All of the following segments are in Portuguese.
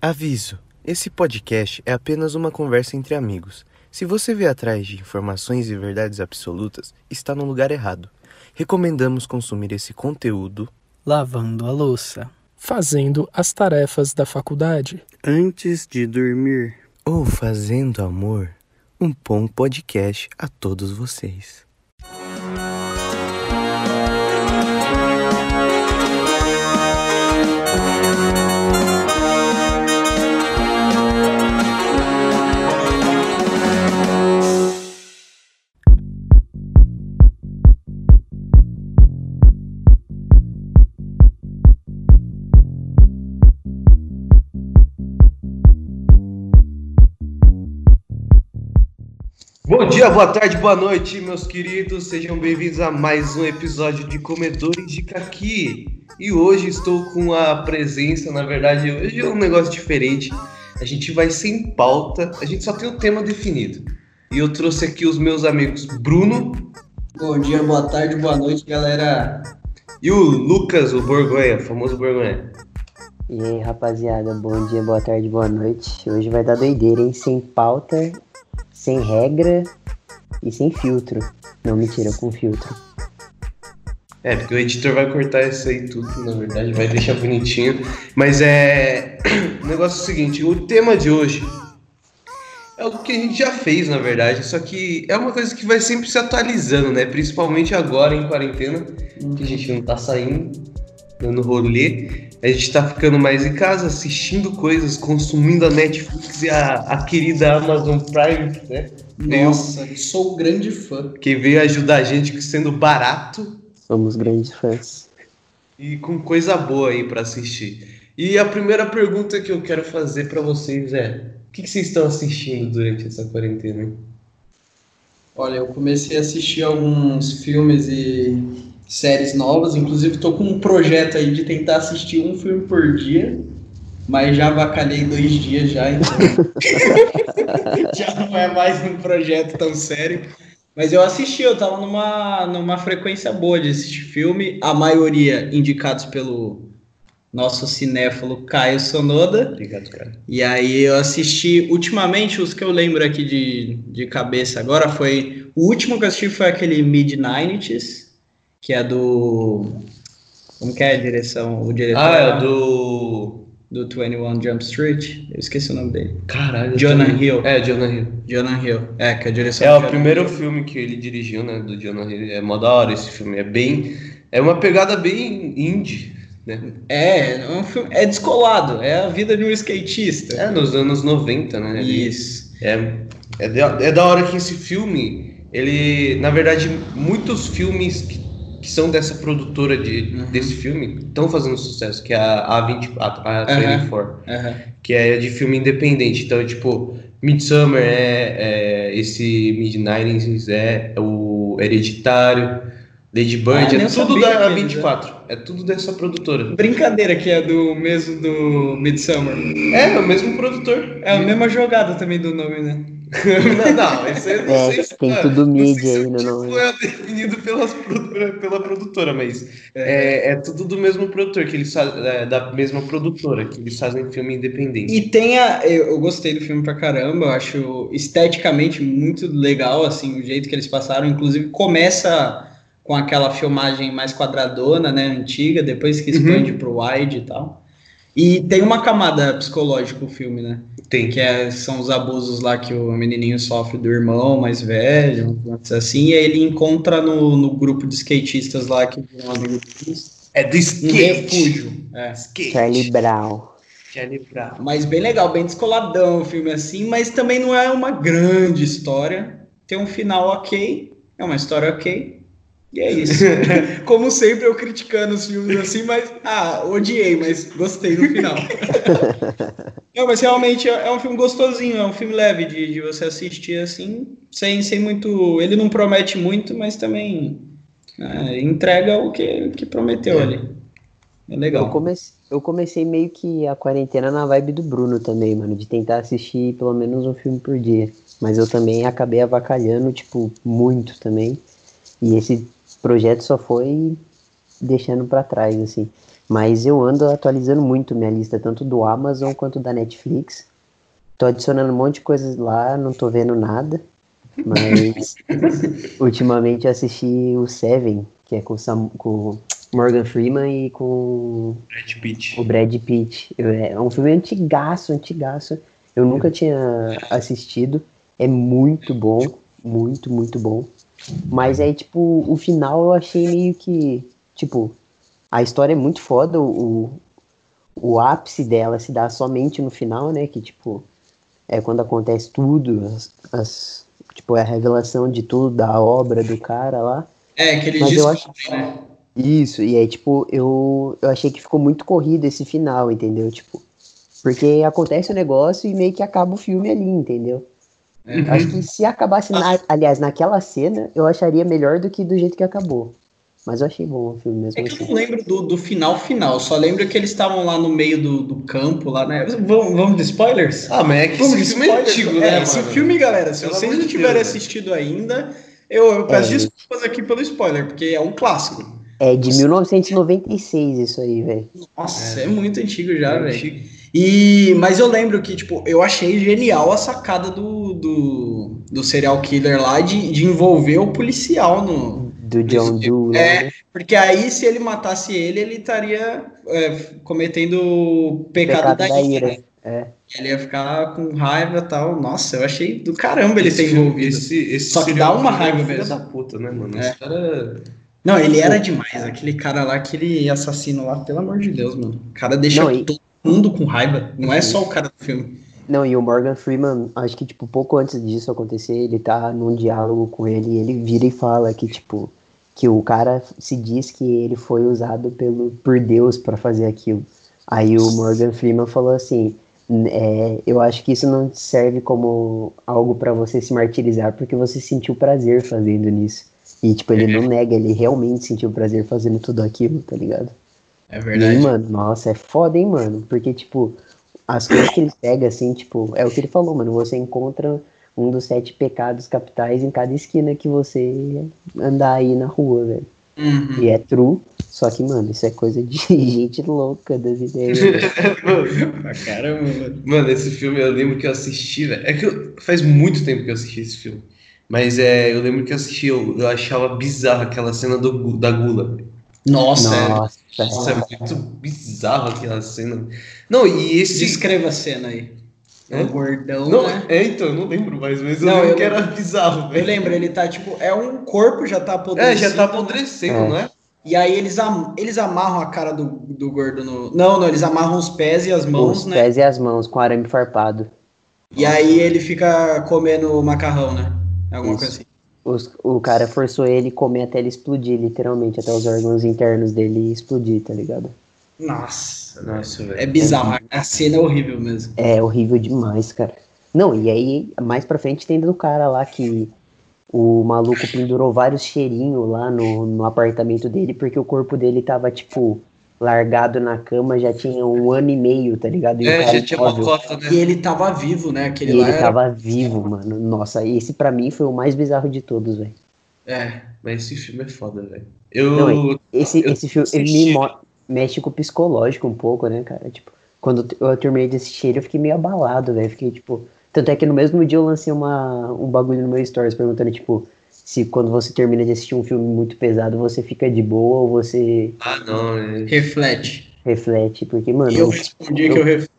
Aviso: esse podcast é apenas uma conversa entre amigos. Se você vê atrás de informações e verdades absolutas, está no lugar errado. Recomendamos consumir esse conteúdo lavando a louça, fazendo as tarefas da faculdade, antes de dormir ou fazendo amor. Um bom podcast a todos vocês. Dia, boa tarde, boa noite, meus queridos. Sejam bem-vindos a mais um episódio de Comedores de Caqui. E hoje estou com a presença, na verdade, hoje é um negócio diferente. A gente vai sem pauta, a gente só tem o um tema definido. E eu trouxe aqui os meus amigos Bruno. Bom dia, boa tarde, boa noite, galera. E o Lucas, o Borgonha, o famoso Borgonha. E aí, rapaziada, bom dia, boa tarde, boa noite. Hoje vai dar doideira, hein? Sem pauta sem regra e sem filtro. Não, mentira, com filtro. É, porque o editor vai cortar isso aí tudo, na verdade, vai deixar bonitinho. Mas é. O negócio é o seguinte: o tema de hoje é algo que a gente já fez, na verdade, só que é uma coisa que vai sempre se atualizando, né? Principalmente agora em quarentena, que a gente não tá saindo, dando rolê. A gente tá ficando mais em casa, assistindo coisas, consumindo a Netflix e a, a querida Amazon Prime, né? Nossa, eu sou um grande fã. Que veio ajudar a gente sendo barato. Somos grandes fãs. E com coisa boa aí para assistir. E a primeira pergunta que eu quero fazer para vocês é: o que, que, vocês estão assistindo durante essa quarentena? Olha, eu comecei a assistir alguns filmes e séries novas. Inclusive, estou com um projeto aí de tentar assistir um filme por dia, mas já avacalhei dois dias já, então já não é mais um projeto tão sério. Mas eu assisti, eu tava numa, numa frequência boa de assistir filme, a maioria indicados pelo nosso cinéfalo Caio Sonoda. Obrigado, cara. E aí eu assisti, ultimamente, os que eu lembro aqui de, de cabeça agora foi. O último que eu assisti foi aquele Mid-90s, que é do. Como que é a direção? O diretor. Ah, é do. Do 21 Jump Street. Eu esqueci o nome dele. Caralho. Jonah Hill. É, Jonah Hill. Jonah Hill. É, que a direção. É o primeiro Hill. filme que ele dirigiu, né? Do Jonah Hill. É mó da hora esse filme. É bem. É uma pegada bem indie. Né? É, é, um filme, é descolado, é a vida de um skatista. É, nos anos 90, né? Isso. É, é, de, é da hora que esse filme, ele, na verdade, muitos filmes que que são dessa produtora de, uhum. desse filme estão fazendo sucesso, que é a A24, a, a 24, uhum. que é de filme independente. Então, tipo, Midsummer é, é esse Mid-90s é o Hereditário, Lady Bird, ah, é tudo da A24, é tudo dessa produtora. Brincadeira que é do mesmo do Midsummer. É, é o mesmo produtor. É a mesma jogada também do nome, né? Não, não, isso aí não é, sei se tem é, tudo mídia aí no nome. Foi definido pelas, pela produtora, mas é. é, é, tudo do mesmo produtor, que eles é, da mesma produtora, que eles fazem filme independente. E tem a. Eu, eu gostei do filme pra caramba, eu acho esteticamente muito legal, assim, o jeito que eles passaram. Inclusive, começa com aquela filmagem mais quadradona, né, antiga, depois que expande uhum. pro wide e tal. E tem uma camada psicológica o filme, né? Tem. Que é, são os abusos lá que o menininho sofre do irmão mais velho, assim, e aí ele encontra no, no grupo de skatistas lá que viram amigo deles. É do skate. Um refúgio. É. Skate. Charlie Brown. Charlie Brown. Mas bem legal, bem descoladão o filme assim, mas também não é uma grande história. Tem um final ok, é uma história ok, e é isso. Como sempre, eu criticando os filmes assim, mas. Ah, odiei, mas gostei no final. Não, mas realmente é, é um filme gostosinho, é um filme leve de, de você assistir assim, sem, sem muito. Ele não promete muito, mas também é, entrega o que, que prometeu é. ali. É legal. Eu comecei, eu comecei meio que a quarentena na vibe do Bruno também, mano, de tentar assistir pelo menos um filme por dia. Mas eu também acabei avacalhando, tipo, muito também. E esse projeto só foi deixando para trás, assim. Mas eu ando atualizando muito minha lista, tanto do Amazon quanto da Netflix. Tô adicionando um monte de coisas lá, não tô vendo nada. Mas ultimamente eu assisti o Seven, que é com, Sam, com Morgan Freeman e com Brad Pitt. o Brad Pitt. É um filme antigaço, antigaço. Eu nunca tinha assistido. É muito bom, muito, muito bom. Mas aí, tipo, o final eu achei meio que. Tipo, a história é muito foda. O, o ápice dela se dá somente no final, né? Que, tipo, é quando acontece tudo. As, as- tipo, é a revelação de tudo, da obra do cara lá. É, que ele Mas eu acho- né? Isso, e aí, tipo, eu, eu achei que ficou muito corrido esse final, entendeu? Tipo, porque acontece o negócio e meio que acaba o filme ali, entendeu? É. Eu Acho que se acabasse, na- aliás, naquela cena, eu acharia melhor do que do jeito que acabou. Mas eu achei bom o filme mesmo É que eu assim. não lembro do, do final final, só lembro que eles estavam lá no meio do, do campo, lá, né? Vamos, vamos de spoilers? Ah, mas é que Vamos esse de filme é spoilers? antigo, É, né, esse mano? filme, galera, se Pelo vocês não tiverem Deus, assistido ainda, eu, eu peço É. desculpas aqui pelo spoiler, porque é um clássico. É de 1996 isso aí, velho. Nossa, é, muito antigo já, É velho. E, mas eu lembro que, tipo, eu achei genial a sacada do, do, do serial killer lá de, de envolver o policial no. Do John Doe. lá, É, né? porque aí se ele matasse ele, ele estaria é, cometendo o pecado, Pecado da, da ira. ira. né? É. Ele ia ficar com raiva e tal. Nossa, eu achei do caramba ele Esse ter envolvido. Esse, esse Só que dá uma é um raiva filho mesmo. da puta, né, mano? É. Esse cara... Não, ele era demais. Aquele cara lá, aquele assassino lá, pelo amor de Deus, mano. O cara deixa Não, e- todo mundo com raiva. Não é só o cara do filme. Não, e o Morgan Freeman, acho que, tipo, pouco antes disso acontecer, ele tá num diálogo com ele e ele vira e fala que, tipo, que o cara se diz que ele foi usado pelo, por Deus pra fazer aquilo. Aí o Morgan Freeman falou assim, "N- é, eu acho que isso não serve como algo pra você se martirizar, porque você sentiu prazer fazendo nisso. E, tipo, ele não nega, ele realmente sentiu prazer fazendo tudo aquilo, tá ligado? É E aí, mano, nossa, é foda, hein, mano? Porque, tipo, as coisas que ele pega, assim, tipo, é o que ele falou, mano. Você encontra um dos sete pecados capitais em cada esquina que você andar aí na rua, velho. Uhum. E é true, só que, mano, isso é coisa de gente louca das ideias. caramba, mano. Mano, esse filme eu lembro que eu assisti, velho. É que eu- faz muito tempo que eu assisti esse filme. Mas é, eu lembro que eu assisti, eu, eu achava bizarro aquela cena do, da gula. Nossa, é. Nossa, Nossa, é muito bizarro aquela cena. Não, e esse. Descreva a cena aí. É? O gordão, Não, né? é, então, eu não lembro mais, mas eu Não, lembro eu que era bizarro, Eu velho. lembro, ele tá tipo, é um corpo, já tá apodrecendo. É, já tá apodrecendo, É. não é? E aí eles, am eles amarram a cara do, do gordo no. Não, não, eles amarram os pés e as mãos, os né? pés e as mãos com arame farpado. E aí ele fica comendo macarrão, né? Alguma Isso. coisa assim. Os- o cara forçou ele comer até ele explodir, literalmente, até os órgãos internos dele explodir, tá ligado? Nossa, Nossa, velho. é bizarro. A cena é horrível mesmo. É horrível demais, cara. Não, e aí, mais pra frente tem do cara lá que o maluco pendurou vários cheirinhos lá no, no apartamento dele, porque o corpo dele tava, tipo, largado na cama já tinha um ano e meio, tá ligado? E o É, cara já tinha uma cota, né? E ele tava vivo, né? Aquele E lá ele era... tava vivo, mano. Nossa, esse pra mim foi o mais bizarro de todos, velho. É. Mas esse filme é foda, velho. Eu. Não, Esse, Eu esse filme, ele me mo- mexe com o psicológico um pouco, né, cara? Tipo, quando eu terminei de assistir, eu fiquei meio abalado, velho. Fiquei, tipo... Tanto é que no mesmo dia eu lancei uma, um bagulho no meu stories perguntando, tipo, se quando você termina de assistir um filme muito pesado, você fica de boa ou você Ah, não. É... Reflete. reflete. Porque, mano... E eu respondi que eu refleto.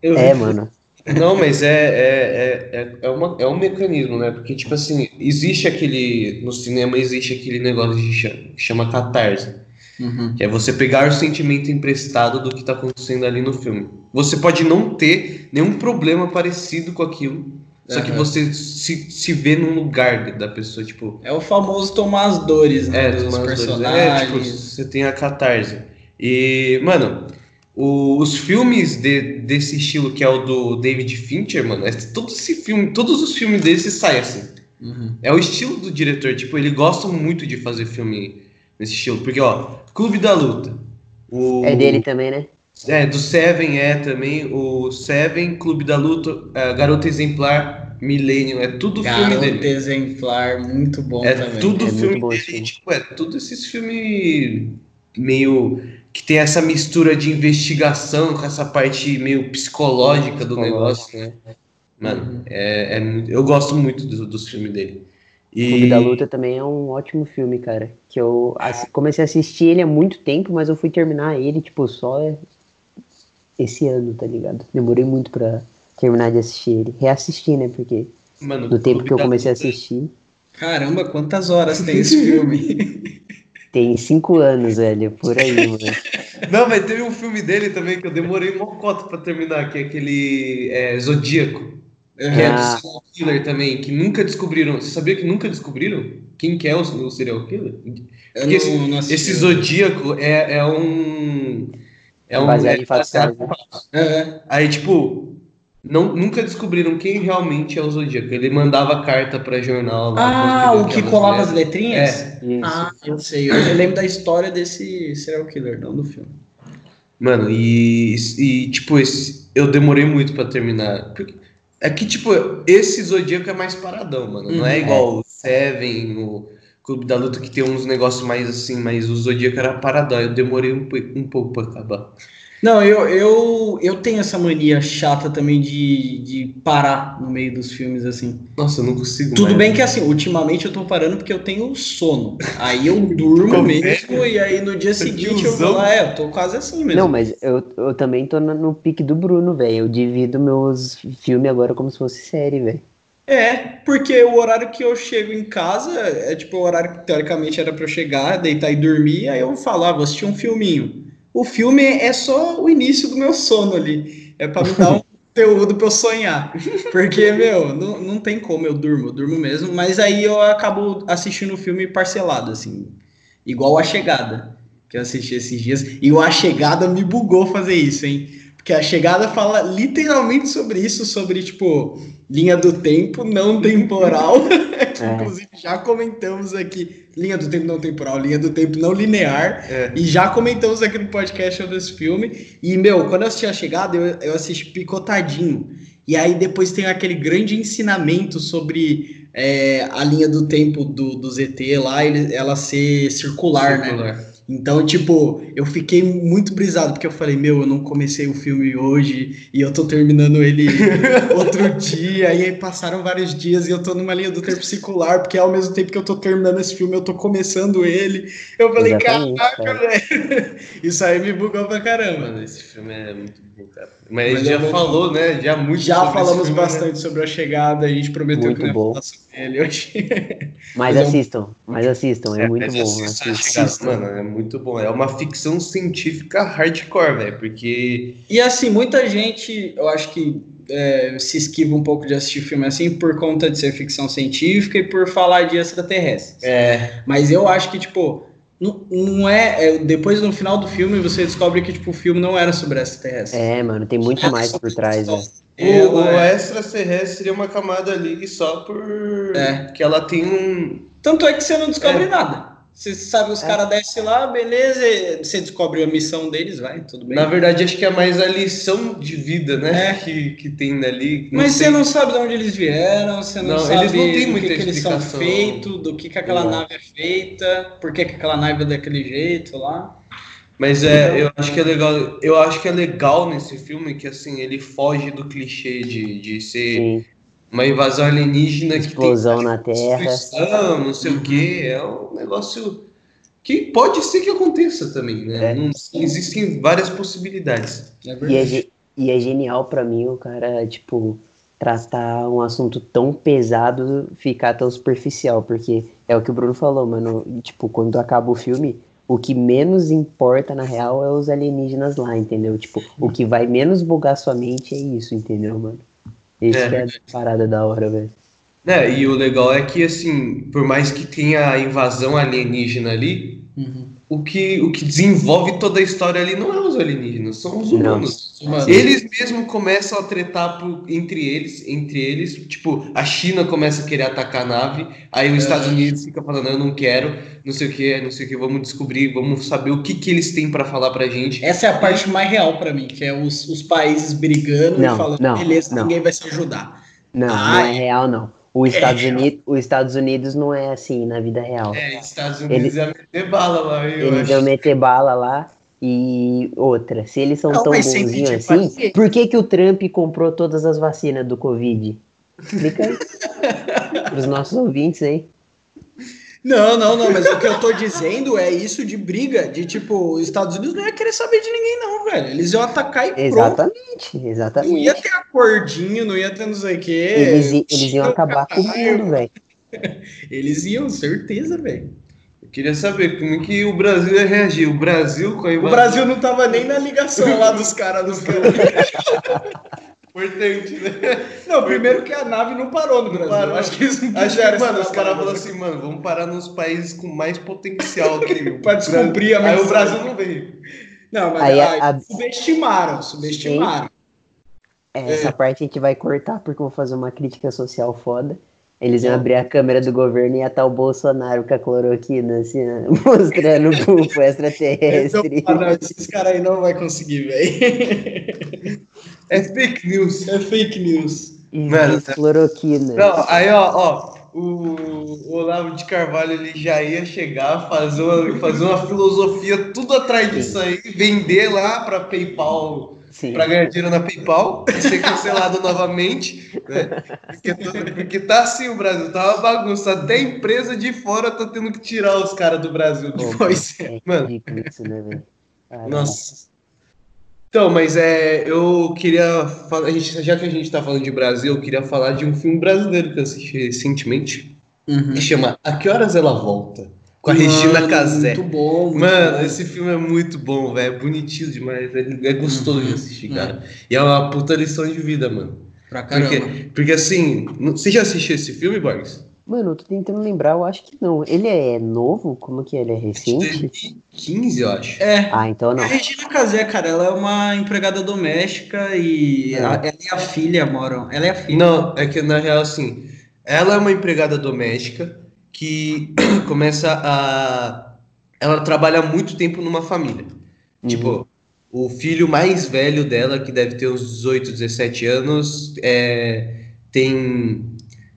Eu É, mano. Não, mas é, é, é, é, é, uma, é um mecanismo, né? Porque, tipo assim, existe aquele. No cinema existe aquele negócio que chama, que chama catarse. Uhum. Que é você pegar o sentimento emprestado do que tá acontecendo ali no filme. Você pode não ter nenhum problema parecido com aquilo. Só que Aham. você se, se vê num lugar da pessoa, tipo. É o famoso tomar as dores, né? É, dos tomar as dores. personagens. É, tipo, você tem a catarse. E, mano, o- os filmes de- desse estilo, que é o do David Fincher, mano, é todo esse filme, todos os filmes desse saem assim. Uhum. É o estilo do diretor, tipo, ele gosta muito de fazer filme nesse estilo. Porque, ó, Clube da Luta. O, É dele também, né? É, do Seven é também. O Seven, Clube da Luta, é, Garota Exemplar, Millennium, é tudo filme Garoto dele. exemplar, muito bom É também. tudo É filme bom dele, filme. tipo, é tudo esses filmes meio que tem essa mistura de investigação com essa parte meio psicológica do negócio, né? Mano, é, é- eu gosto muito do- dos filmes dele. E Clube da Luta também é um ótimo filme, cara. Que eu comecei a assistir ele há muito tempo, mas eu fui terminar ele, tipo, só esse ano, tá ligado? Demorei muito pra terminar de assistir ele. Reassistir, né? Porque mano, no tempo que eu comecei a assistir, Caramba, quantas horas tem esse filme? tem cinco anos, velho, por aí, mano. Não, mas teve um filme dele também que eu demorei uma cota pra terminar, que é aquele é, Zodíaco. Que é do Ah. serial killer também, que nunca descobriram. Você sabia que nunca descobriram quem que é o, o serial killer? Porque esse, não- não assisti. esse Zodíaco é, é um. É um. Baseado é em fatos baseado- reais, É, Aí, tipo, não, nunca descobriram quem realmente é o Zodíaco. Ele mandava carta pra jornal. lá, Ah, o que colava as letrinhas? É. Ah, eu sei. Eu lembro da história desse serial killer, não do filme. Mano, e, e tipo, esse, eu demorei muito pra terminar. Porque, é que, tipo, esse Zodíaco é mais paradão, mano. Não é Uhum. igual o Seven, o Clube da Luta, que tem uns negócios mais assim, mas o Zodíaco era paradão. Eu demorei um, um pouco pra acabar. Não, eu, eu, eu tenho essa mania chata também de, de parar no meio dos filmes, assim. Nossa, eu não consigo Tudo mais. bem que, assim, ultimamente eu tô parando porque eu tenho sono. Aí eu durmo mesmo e aí no dia seguinte eu vou lá, é, eu tô quase assim mesmo. Não, mas eu, eu também tô no, no pique do Bruno, velho. Eu divido meus filmes agora como se fosse série, velho. É, porque o horário que eu chego em casa é tipo o horário que teoricamente era pra eu chegar, deitar e dormir, aí eu falo, ah, vou assistir um filminho. O filme é só o início do meu sono ali. É pra me dar um conteúdo pra eu sonhar. Porque, meu, não, não tem como, eu durmo, eu durmo mesmo, mas aí eu acabo assistindo o filme parcelado, assim. Igual A Chegada, que eu assisti esses dias. E o A Chegada me bugou fazer isso, hein? Porque A Chegada fala literalmente sobre isso, sobre, tipo, linha do tempo não temporal. que, É. inclusive, já comentamos aqui. Linha do tempo não temporal, linha do tempo não linear. É. E já comentamos aqui no podcast sobre esse filme. E, meu, quando eu assisti A Chegada, eu, eu assisti picotadinho. E aí depois tem aquele grande ensinamento sobre é, a linha do tempo do, do ZT lá, ele- ela ser circular, né? Então, tipo, eu fiquei muito brisado, porque eu falei, meu, eu não comecei o filme hoje e eu tô terminando ele outro dia, e aí passaram vários dias e eu tô numa linha do tempo circular, porque ao mesmo tempo que eu tô terminando esse filme, eu tô começando ele. Eu falei, Exatamente, caraca, cara. velho. Isso aí me bugou pra caramba. Mano, esse filme é muito. Mas, Mas a gente é já bom. falou, né? Já muito Já sobre esse falamos filme, né? bastante sobre a chegada, a gente prometeu Muito que bom. falar sobre ele hoje. Mas Mas é assistam, mas assistam, é, muito mas bom. assistam. Mano, é muito bom. É uma ficção científica hardcore, velho. Porque. E assim, muita gente, eu acho que é, se esquiva um pouco de assistir filme assim por conta de ser ficção científica e por falar de extraterrestres. É. Mas eu acho que, tipo, não, não é, é, Depois no final do filme você descobre que tipo, o filme não era sobre extraterrestres. É, mano, tem muito mais por trás, velho. O, o é- extraterrestre seria uma camada ali só por. É. Que ela tem um. Tanto é que você não descobre É. nada. Você sabe, os É. caras descem lá, beleza, você descobre a missão deles, vai, tudo bem. Na verdade, acho que é mais a lição de vida, né? É. Que, que tem dali. Mas sei. você não sabe de onde eles vieram, você não, Não, sabe eles não têm do muita que, que eles são feitos, do que, que aquela nave é feita, por que, que aquela nave é daquele jeito lá. Mas é, eu acho que é legal. Eu acho que é legal nesse filme que assim, ele foge do clichê de, de ser Sim, uma invasão alienígena explosão que na tem Terra. destruição, não sei o que. É um negócio que pode ser que aconteça também, né? É. Não- existem várias possibilidades. É E é, e é genial pra mim o cara, tipo, tratar um assunto tão pesado ficar tão superficial, porque é o que o Bruno falou, mano. Tipo, quando acaba o filme, o que menos importa na real é os alienígenas lá, entendeu? Tipo, o que vai menos bugar sua mente é isso, entendeu, mano? Isso É. é a parada da hora, velho. né e o legal é que, assim, por mais que tenha a invasão alienígena ali, Uhum. o que, o que desenvolve toda a história ali não é os alienígenas, são os Não. Humanos. Eles mesmo começam a tretar por- entre eles, entre eles, tipo, a China começa a querer atacar a nave, aí os Estados Unidos fica falando, eu não quero, não sei o que, não sei o que, vamos descobrir, vamos saber o que que eles têm pra falar pra gente. Essa é a parte mais real pra mim, que é os, os países brigando Não, e falando, não, beleza, não. ninguém vai se ajudar. Não, Ah, não é real, não. os Estados, Unidos, os Estados Unidos não é assim na vida real. É, Estados Unidos ia meter bala lá, eu Eles acho. iam meter bala lá. E outra, se eles são Não, tão bonzinhos assim, assim. por que, que o Trump comprou todas as vacinas do Covid? Explica aí. Para os nossos ouvintes aí. Não, não, não, mas o que eu tô dizendo é isso de briga, de tipo, os Estados Unidos não ia querer saber de ninguém, não, velho. Eles iam atacar e pronto. Exatamente, Não ia exatamente. ter acordinho, não ia ter não sei o quê. Eles, eles iam acabar com o mundo, velho. Eles iam, certeza, velho. Queria saber como que o Brasil ia reagir. O Brasil com a O. Brasil não tava nem na ligação lá dos caras dos caras. Importante, né? Não, primeiro que a nave não parou no Brasil. Parou. Acho que eles não Acho que, mano, os caras falaram assim, mano, vamos parar nos países com mais potencial aqui. Pra descumprir a Aí o. Brasil não veio. Não, mas Aí ai, a- subestimaram, subestimaram. É, Essa parte a gente vai cortar porque eu vou fazer uma crítica social foda. Eles iam abrir a câmera do governo e ia estar o Bolsonaro com a cloroquina, assim, ó, mostrando o pulpo Então, extraterrestre. ah, não, esses caras aí não vai conseguir, velho. É fake news. É fake news. Mano, diz cloroquina. Não, aí, ó, ó, o, o Olavo de Carvalho ele já ia chegar, fazer uma, fazer uma filosofia tudo atrás disso aí, vender lá pra PayPal, Pra ganhar dinheiro na PayPal, e ser cancelado novamente, né? Porque, todo- porque tá assim o Brasil, tá uma bagunça. Até a empresa de fora tá tendo que tirar os caras do Brasil. Pô, Pois é Mano. isso, né. Nossa. Então, mas é, eu queria falar, a gente, já que a gente tá falando de Brasil, eu queria falar de um filme brasileiro que eu assisti recentemente, que chama A Que Horas Ela Volta? Com a Regina Mano, Casé. Muito bom. muito Mano, bom. esse filme é muito bom, velho. É bonitinho demais. É, é gostoso de Uhum, assistir, cara. E é uma puta lição de vida, mano. Pra caramba. Porque, porque assim, você já assistiu esse filme, Borges? Mano, eu tô tentando lembrar, eu acho que não. Ele é novo? Como que é? ele é recente? 2015, eu acho. É. Ah, então não. A Regina Casé, cara, ela é uma empregada doméstica e É. a- ela e a filha moram. Ela é a filha. Não, é que na real, assim, ela é uma empregada doméstica que começa a. Ela trabalha muito tempo numa família. Uhum. Tipo, o filho mais velho dela, que deve ter uns 18, 17 anos, é, tem.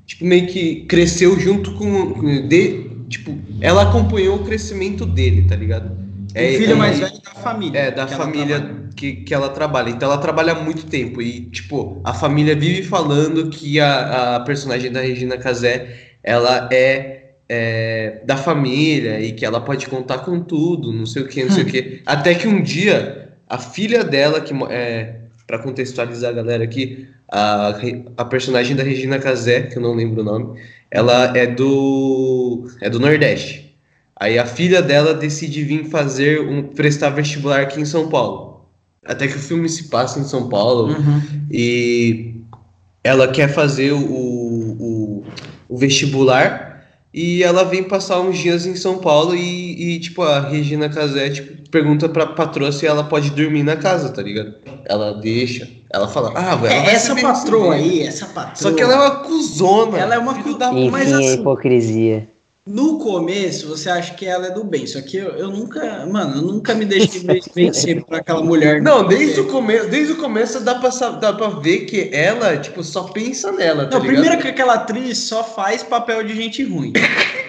Tipo, meio que cresceu junto com. de, tipo, ela acompanhou o crescimento dele, tá ligado? o filho é- mais velho da família. é, da que ela família trabalha. que, que ela trabalha. Então ela trabalha há muito tempo. E, tipo, a família vive falando que a, a personagem da Regina Casé, ela é, é, da família e que ela pode contar com tudo, não sei o que, não sei o que. Até que um dia, a filha dela, que é, para contextualizar a galera aqui, a, a personagem da Regina Casé, que eu não lembro o nome, ela é do, é do Nordeste. Aí a filha dela decide vir fazer um prestar vestibular aqui em São Paulo. Até que o filme se passa em São Paulo Uhum. e ela quer fazer o, o, o vestibular e ela vem passar uns dias em São Paulo e, e, tipo, a Regina Casé tipo, pergunta pra patroa se ela pode dormir na casa, tá ligado? Ela deixa. Ela fala, ah, velho. É, essa patroa aí, essa patroa. Só que ela é uma cuzona. Ela é uma filho cu- da Enfim, mas assim- hipocrisia. No começo, você acha que ela é do bem, só que eu, eu nunca, mano, eu nunca me deixei ven- vencer por aquela mulher. Não, desde o começo, desde o começo dá pra, dá pra ver que ela, tipo, só pensa nela, tá Não, ligado? primeiro que aquela atriz só faz papel de gente ruim.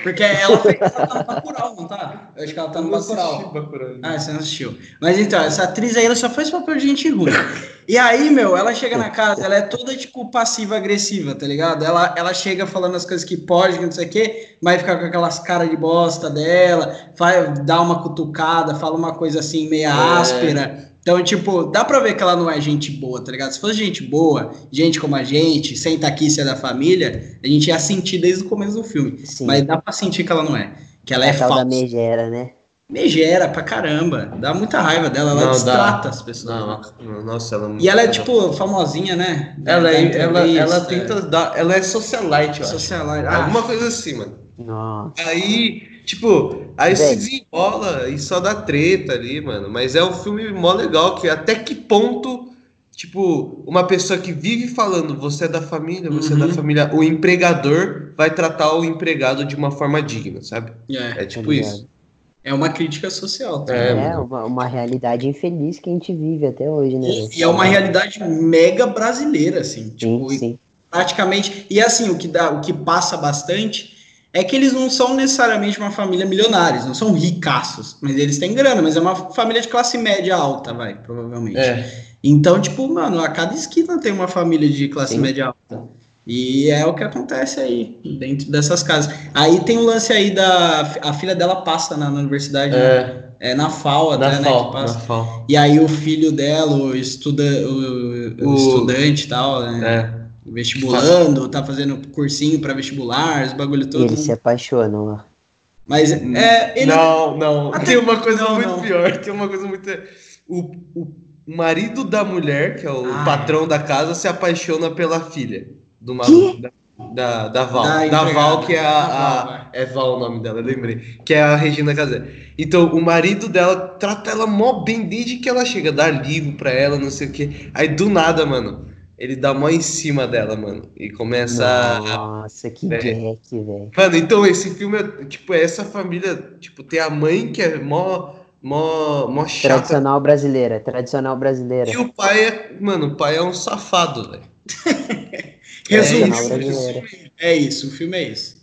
Porque ela, fez- ela tá no Bacurau, não tá? Eu acho que ela tá no Bacurau. Bacurau. Ah, você não assistiu. Mas então, essa atriz aí, ela só faz papel de gente ruim. E aí, meu, ela chega na casa, ela é toda, tipo, passiva-agressiva, tá ligado? Ela, ela chega falando as coisas que pode, que não sei o quê, vai ficar com aquelas caras de bosta dela, vai dar uma cutucada, fala uma coisa assim, meia áspera. Então, tipo, dá pra ver que ela não é gente boa, tá ligado? Se fosse gente boa, gente como a gente, sem tá aqui, ser da família, a gente ia sentir desde o começo do filme. Sim. Mas dá pra sentir que ela não é. Que ela é a tal da falsa. megera, né? Megera pra caramba. Dá muita raiva dela, ela Não, dá. destrata as pessoas. Não, não, nossa, ela E ela é, tipo, famosinha, né? Ela, é, ela, ela tenta dar. Ela é socialite, eu acho. Socialite. Ah, Alguma coisa assim, mano. Nossa. Aí, tipo, aí se desenrola e só dá treta ali, mano. Mas é um filme mó legal, que até que ponto, tipo, uma pessoa que vive falando, você é da família, você é Uhum. da família, o empregador vai tratar o empregado de uma forma digna, sabe? é. É tipo ligado. isso. É uma crítica social. Tá? É, É, uma, uma realidade infeliz que a gente vive até hoje, né? E, e é uma realidade mega brasileira, assim. Sim, Tipo, e sim. praticamente. E assim, o que, dá, o que passa bastante é que eles não são necessariamente uma família milionária, não são ricaços, mas eles têm grana, mas é uma família de classe média alta, vai, provavelmente. É. Então, tipo, mano, a cada esquina tem uma família de classe Sim. média alta. E é o que acontece aí, dentro dessas casas. Aí tem o lance aí da. A filha dela passa na, na universidade, né? É, é na FAO até, na né? FAO, na. FAO. E aí o filho dela, o, estuda, o, o O- estudante e tal, né? É. Vestibulando, tá fazendo cursinho pra vestibular, os bagulho todo. eles se apaixonam lá. Mas é. Ele, Não, não. Até- Tem uma coisa não, muito não. pior. Tem uma coisa muito. O, o marido da mulher, que é o Ah, patrão da casa, se apaixona pela filha do maluco. Da, da, da Val. Da Da. Val, que é a. Val, a- é Val o nome dela, lembrei. Que é a Regina Casé. Então, o marido dela trata ela mó bem desde que ela chega, dá livro pra ela, não sei o quê. Aí do nada, mano, ele dá mó em cima dela, mano. E começa a Nossa, que É. Jack, velho. Mano, então esse filme é, tipo, é essa família, tipo, tem a mãe que é mó, mó, mó chata. Tradicional brasileira, tradicional brasileira. E o pai é, mano, o pai é um safado, velho. Resumo, Tradicional brasileira. é isso, o filme é isso.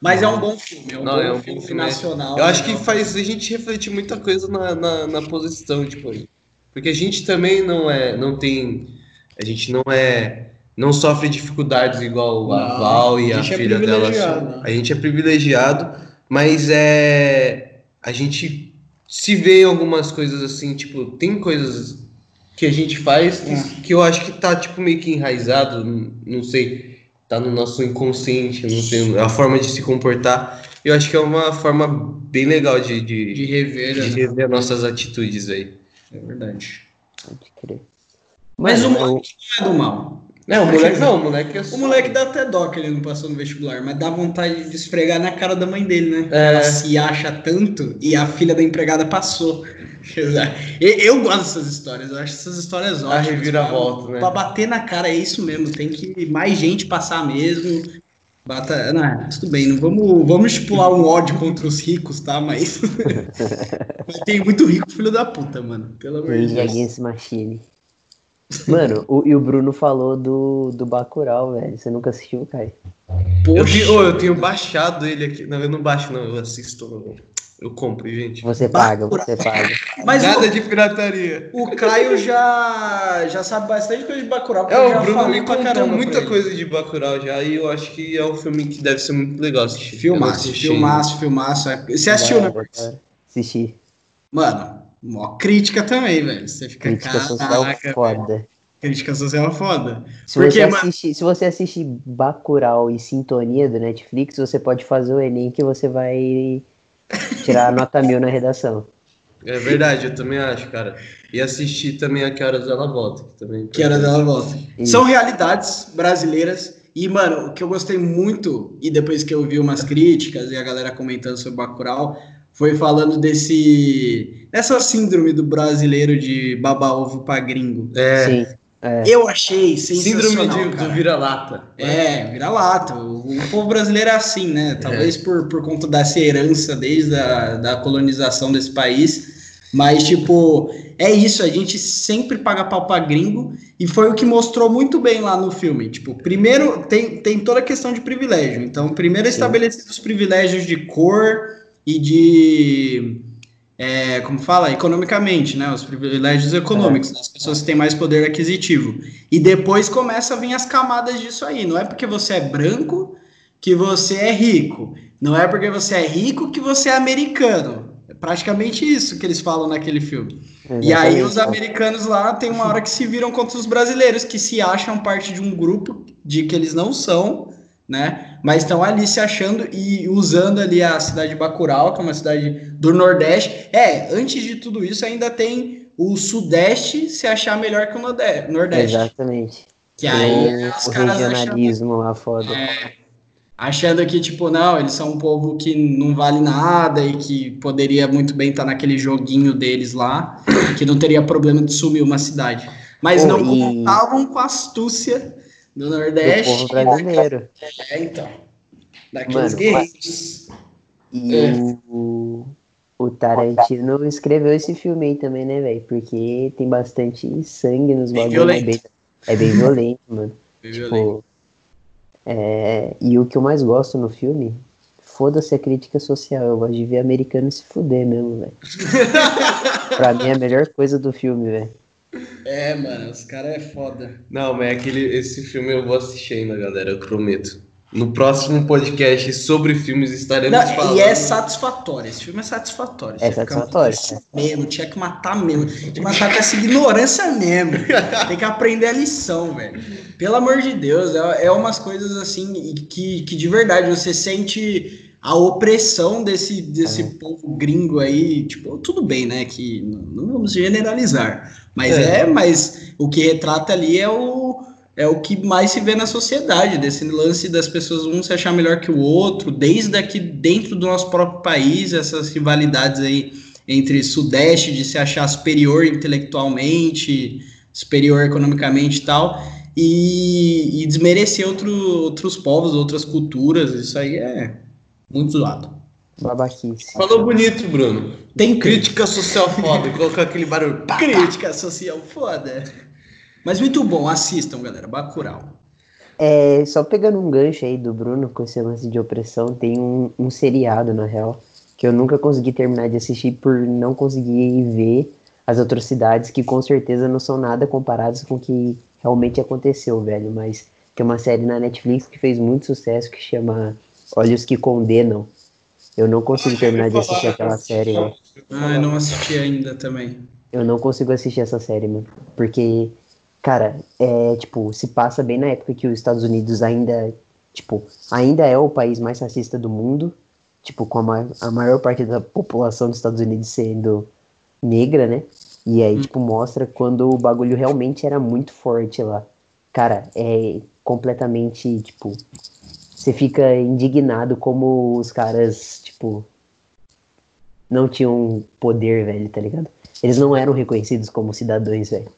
Mas é um bom filme, é um Não, bom é um filme, bom filme. nacional. Eu acho que legal. faz a gente refletir muita coisa na, na, na posição, tipo, aí. Porque a gente também não é, não tem, a gente não é, não sofre dificuldades igual a Não, Val e a a, é filha dela. privilegiado, são. né? A gente é privilegiado, mas é, a gente se vê em algumas coisas assim, tipo, tem coisas que a gente faz que, É. que eu acho que tá, tipo, meio que enraizado, não, não sei, tá no nosso inconsciente, não sei, a forma de se comportar. Eu acho que é uma forma bem legal de, de, De rever, de né? rever nossas atitudes aí. é verdade. Pode crer. Mas o moleque não é do mal. Não, o moleque não, o moleque é O moleque dá até dó que ele não passou no vestibular, mas dá vontade de esfregar na cara da mãe dele, né? É. Ela se acha tanto e a filha da empregada passou. Eu, eu gosto dessas histórias, eu acho essas histórias A ótimas. reviravolta, pra, né? Pra bater na cara, é isso mesmo, tem que mais gente passar mesmo. Bata, não, tudo bem, não vamos, vamos estipular um ódio contra os ricos, tá? Mas, tem muito rico filho da puta, mano. Pelo amor de Deus. Machine. Mano, o, e o Bruno falou do, do Bacurau, velho. Você nunca assistiu, Kai? Eu, tenho, ô, eu tenho baixado ele aqui. Não, eu não baixo, não, eu assisto. Eu compro, gente. Você paga, você paga. Mas Nada o- de pirataria. O Caio já, já sabe bastante coisa de Bacurau. É, o Bruno me contou muita coisa de Bacurau já, e eu acho que é um filme que deve ser muito legal assistir. Filmaço, filmaço, filmaço. Você assistiu, né? Assisti. Mano, mó crítica também, velho. Você fica, Crítica social velho. foda. Crítica social é foda. Se Porque, você, mano- assistir, se você assistir Bacurau e Sintonia do Netflix, você pode fazer o Enem que você vai tirar a nota mil na redação. É verdade, eu também acho, cara. E assistir também a Que Horas Ela Volta. Que, também Que era dela volta. Isso. São realidades brasileiras. E, mano, o que eu gostei muito, e depois que eu vi umas críticas e a galera comentando sobre Bacurau, foi falando desse. dessa síndrome do brasileiro de baba ovo pra gringo. É, Sim. É. Eu achei sensacional, síndrome de, do vira-lata. É, vira-lata. O, o povo brasileiro é assim, né? Talvez por, por conta dessa herança desde a da colonização desse país. Mas, tipo, é isso. A gente sempre paga pau pra gringo. E foi o que mostrou muito bem lá no filme. Tipo, primeiro, tem, tem toda a questão de privilégio. Então, primeiro estabelecidos os privilégios de cor e de. é, como fala? Economicamente, né? Os privilégios econômicos, das pessoas que têm mais poder aquisitivo. E depois começa a vir as camadas disso aí. Não é porque você é branco que você é rico. Não é porque você é rico que você é americano. É praticamente isso que eles falam naquele filme. E aí os Exatamente. americanos lá tem uma hora que se viram contra os brasileiros, que se acham parte de um grupo de que eles não são, né? Mas estão ali se achando e usando ali a cidade de Bacurau, que é uma cidade do Nordeste. É, antes de tudo isso ainda tem o Sudeste se achar melhor que o Norde- Nordeste. Exatamente. Que aí o, os o caras achando, regionalismo lá foda. achando que, tipo, não, eles são um povo que não vale nada e que poderia muito bem estar naquele joguinho deles lá, que não teria problema de sumir uma cidade. Mas não contavam com a astúcia do Do Nordeste. povo brasileiro. É, então. Daqueles guerreiros. E É. o, o Tarantino escreveu esse filme aí também, né, velho? Porque tem bastante sangue nos Bem bagulhos. É violento. bem, é bem violento, mano. Violento. Tipo, É, e o que eu mais gosto no filme, foda-se a crítica social. Eu gosto de ver americano se fuder mesmo, velho. pra mim é a melhor coisa do filme, velho. É, mano, os caras é foda. Não, mas é aquele, esse filme eu vou assistir ainda, galera, eu prometo. No próximo podcast sobre filmes estaremos Não, falando. e é satisfatório, esse filme é satisfatório. É satisfatório, Mesmo, tinha que matar mesmo. Tinha que matar com essa ignorância mesmo. Tem que aprender a lição, velho. Pelo amor de Deus, é, é umas coisas assim que, que de verdade você sente a opressão desse, desse É. povo gringo aí. Tipo, tudo bem, né? Que não, vamos generalizar. Mas É. é, mas o que retrata ali é o é o que mais se vê na sociedade, desse lance das pessoas um se achar melhor que o outro, desde aqui dentro do nosso próprio país, essas rivalidades aí entre Sudeste, de se achar superior intelectualmente, superior economicamente e tal, e, e desmerecer outro, outros povos, outras culturas, isso aí é muito zoado. Babaquice. Falou bonito, Bruno. Tem Crítica social foda, colocar aquele barulho. Pá, pá. crítica social foda. Mas muito bom, assistam, galera, Bacurau. É, só pegando um gancho aí do Bruno com esse lance de opressão, tem um, um seriado, na real, que eu nunca consegui terminar de assistir por não conseguir ver as atrocidades que com certeza não são nada comparadas com o que realmente aconteceu, velho. Mas tem uma série na Netflix que fez muito sucesso que chama Olhos que Condenam. Eu não consigo terminar de assistir aquela série, velho. Ah, eu não assisti ainda também. Eu não consigo assistir essa série, mano. Porque, cara, é, tipo, se passa bem na época que os Estados Unidos ainda, tipo, ainda é o país mais racista do mundo. Tipo, com a, ma a maior parte da população dos Estados Unidos sendo negra, né? E aí, tipo, mostra quando o bagulho realmente era muito forte lá. Cara, é completamente, tipo, você fica indignado como os caras, tipo, não tinham poder, velho, tá ligado? Eles não eram reconhecidos como cidadãos, velho.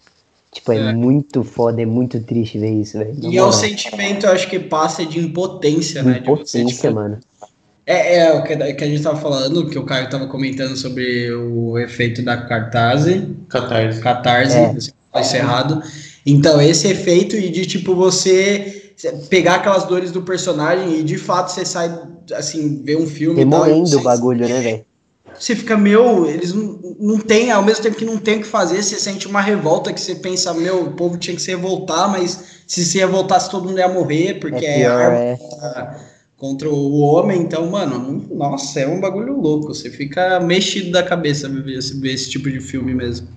Tipo, é, É. muito foda, é muito triste ver isso, velho. E é o sentimento, eu acho que passa de impotência, né? De você, Impotência, tipo, mano. É, é o que, que a gente tava falando, que o Caio tava comentando sobre o efeito da cartaz, Catarse. É. catarse, você falou isso errado. Então, esse efeito e de, tipo, você pegar aquelas dores do personagem e, de fato, você sai, assim, ver um filme e tal, e você, o bagulho, né, velho? você fica, meu, eles não, não têm, ao mesmo tempo que não tem o que fazer, você sente uma revolta que você pensa, meu, o povo tinha que se revoltar, mas se se revoltasse todo mundo ia morrer, porque É é, pior, arma é. contra o homem, então, mano, nossa, é um bagulho louco. Você fica mexido da cabeça ver esse, ver esse tipo de filme mesmo.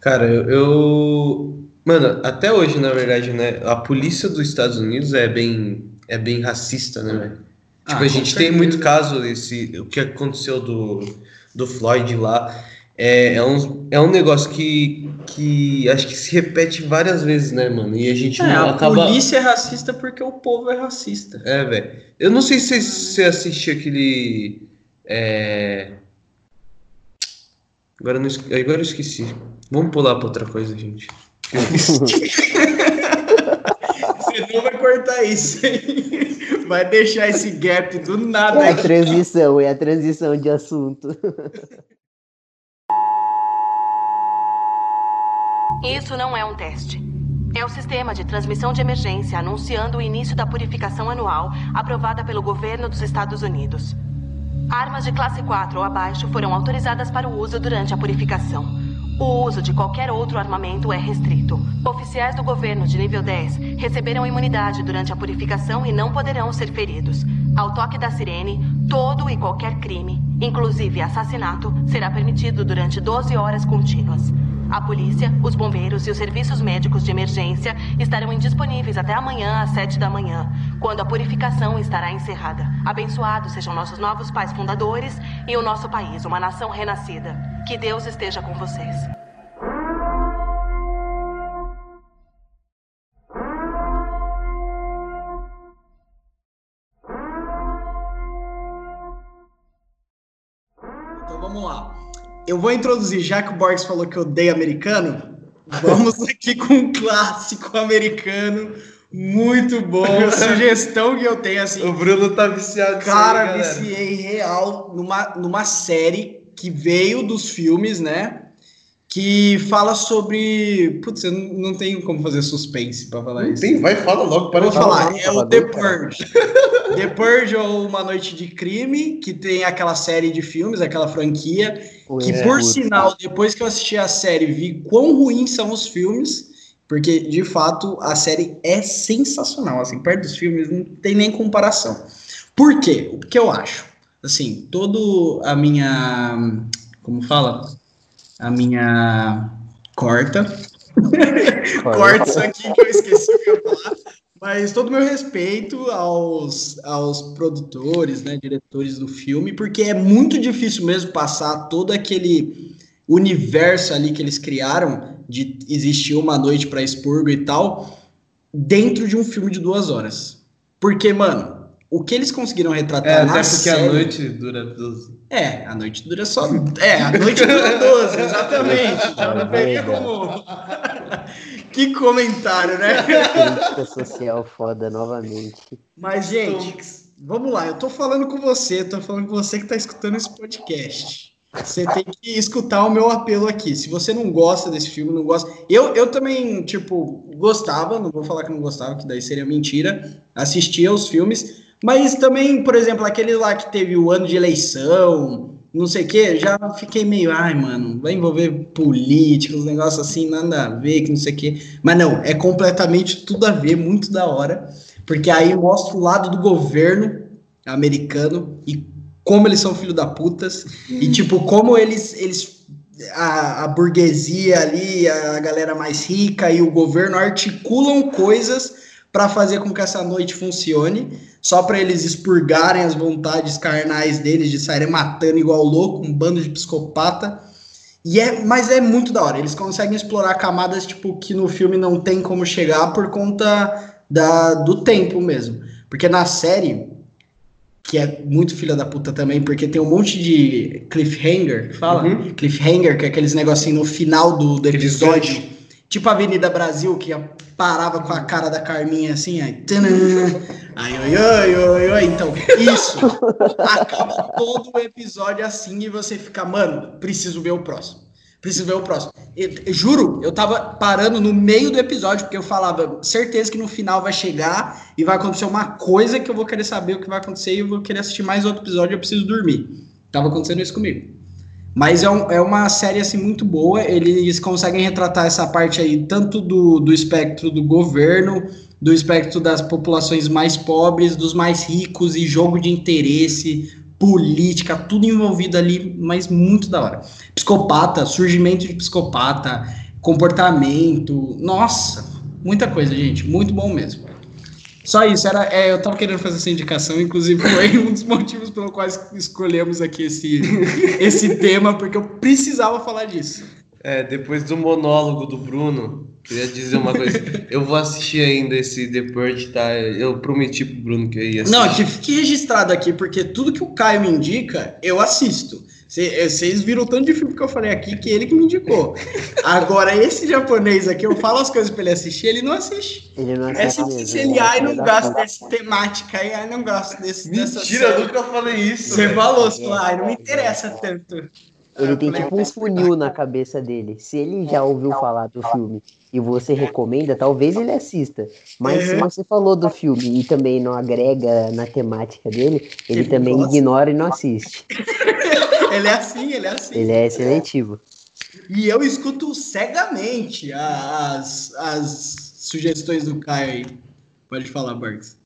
Cara, eu, eu- Mano, até hoje, na verdade, né? A polícia dos Estados Unidos é bem, é bem racista, né, velho? Tipo, Ah, a com gente tem muito caso, esse, o que aconteceu do, do Floyd lá. É, é, um, é um negócio que, que acho que se repete várias vezes, né, mano? E a gente É, não a acaba. polícia é racista porque o povo é racista. É, velho. Eu não sei se você assistiu aquele. É... Agora, não Agora eu esqueci. Vamos pular pra outra coisa, gente. Você não vai cortar isso, hein? Vai deixar esse gap do nada É a transição, é a transição de assunto. Isso não é um teste. É o sistema de transmissão de emergência anunciando o início da purificação anual aprovada pelo governo dos Estados Unidos. Armas de classe 4 ou abaixo foram autorizadas para o uso durante a purificação. O uso de qualquer outro armamento é restrito. Oficiais do governo de nível 10 receberam imunidade durante a purificação e não poderão ser feridos. Ao toque da sirene, todo e qualquer crime, inclusive assassinato, será permitido durante 12 horas contínuas. A polícia, os bombeiros e os serviços médicos de emergência estarão indisponíveis até amanhã às 7 da manhã, quando a purificação estará encerrada. Abençoados sejam nossos novos pais fundadores e o nosso país, uma nação renascida. Que Deus esteja com vocês. Eu vou introduzir, já que o Borges falou que odeia americano, vamos aqui com um clássico americano muito bom. Sugestão que eu tenho assim. O Bruno tá viciado aí, Cara, galera. viciei real numa, numa série que veio dos filmes, né? Que fala sobre. Putz, eu não não tenho como fazer suspense pra falar Não isso. tem, vai, fala logo, Eu para vou de falar. falar, é o The Purge. The Purge ou Uma Noite de Crime, que tem aquela série de filmes, aquela franquia, que é, por putz, sinal, depois que eu assisti a série, vi quão ruins são os filmes, porque de fato a série é sensacional, assim, perto dos filmes não tem nem comparação. Por quê? O que eu acho? Assim, todo a minha, como fala? A minha corta corta isso aqui que eu esqueci o que eu ia falar. Mas todo o meu respeito aos, aos produtores, né, diretores do filme, porque é muito difícil mesmo passar todo aquele universo ali que eles criaram de existir uma noite para expurgo e tal, dentro de um filme de duas horas. Porque, mano, o que eles conseguiram É, retratar na até porque a noite dura 12. é, a noite dura só. É, a noite dura 12, exatamente. Então não teria como. que comentário, né? Crítica social foda novamente. Mas, gente, vamos lá. Eu tô falando com você, tô falando com você que tá escutando esse podcast. Você tem que escutar o meu apelo aqui. Se você não gosta desse filme, não gosta. Eu, eu também, tipo, gostava, não vou falar que não gostava, que daí seria mentira. Assistia os filmes. Mas também, por exemplo, aquele lá que teve o ano de eleição, não sei o quê, já fiquei meio, ai, mano, vai envolver política, uns negócios assim, nada a ver, que não sei o quê. Mas não, é completamente tudo a ver, muito da hora. Porque aí mostra o lado do governo americano e como eles são filho da putas. E, tipo, como eles. eles a, a burguesia ali, a galera mais rica e o governo articulam coisas para fazer com que essa noite funcione, só para eles expurgarem as vontades carnais deles de saírem matando igual louco, um bando de psicopata. E é, mas é muito da hora. Eles conseguem explorar camadas tipo que no filme não tem como chegar por conta da, do tempo mesmo. Porque na série, que é muito filha da puta também, porque tem um monte de cliffhanger, fala? Uhum. Cliffhanger, que é aqueles negocinhos no final do, do episódio. Tipo a Avenida Brasil, que parava com a cara da Carminha assim, aí. Aí, oi, oi, oi, oi. Então, isso. Acaba todo o episódio assim e você fica, mano, preciso ver o próximo. Preciso ver o próximo. Eu, eu juro, eu tava parando no meio do episódio, porque eu falava, certeza que no final vai chegar e vai acontecer uma coisa que eu vou querer saber o que vai acontecer e eu vou querer assistir mais outro episódio eu preciso dormir. Tava acontecendo isso comigo. Mas é, um- é uma série assim muito boa. Eles conseguem retratar essa parte aí tanto do, do espectro do governo, do espectro das populações mais pobres, dos mais ricos e jogo de interesse, política, tudo envolvido ali, mas muito da hora. Psicopata, surgimento de psicopata, comportamento, nossa, muita coisa, gente, muito bom mesmo. Só isso, era, é, eu tava querendo fazer essa indicação, inclusive foi um dos motivos pelo quais escolhemos aqui esse, esse tema, porque eu precisava falar disso. É, depois do monólogo do Bruno, queria dizer uma coisa. eu vou assistir ainda esse The Purge, tá? Eu prometi pro Bruno que eu ia assistir. Não, que fique registrado aqui, porque tudo que o Caio me indica, eu assisto. Cê- Vocês viram o tanto de filme que eu falei aqui que ele que me indicou. Agora, esse japonês aqui, eu falo as coisas pra ele assistir, ele não assiste. Ele não É assiste assim, mesmo. se ele, né? ai, não gosta dessa temática aí, ai, não gosto desse, dessa Mentira, nunca falei isso. Você velho. falou, você falou, ai, não me interessa tanto. Ele tem tipo uns funil na cabeça dele. Se ele já ouviu falar do filme e você recomenda, talvez ele assista. Mas se Uhum. você falou do filme e também não agrega na temática dele, ele Ele também gosta. ignora e não assiste. Ele é assim, ele é assim. Ele é seletivo. E eu escuto cegamente as, as sugestões do Caio aí. Pode falar, Barks.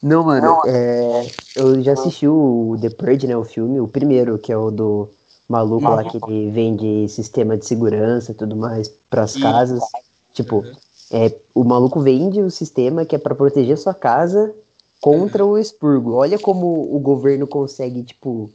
Não, mano, é, eu já assisti o The Purge, né, o filme, o primeiro, que é o do maluco lá que ele vende sistema de segurança e tudo mais pras Isso. casas. Tipo, é, o maluco vende o sistema que é pra proteger sua casa contra o expurgo. Olha como o governo consegue, tipo,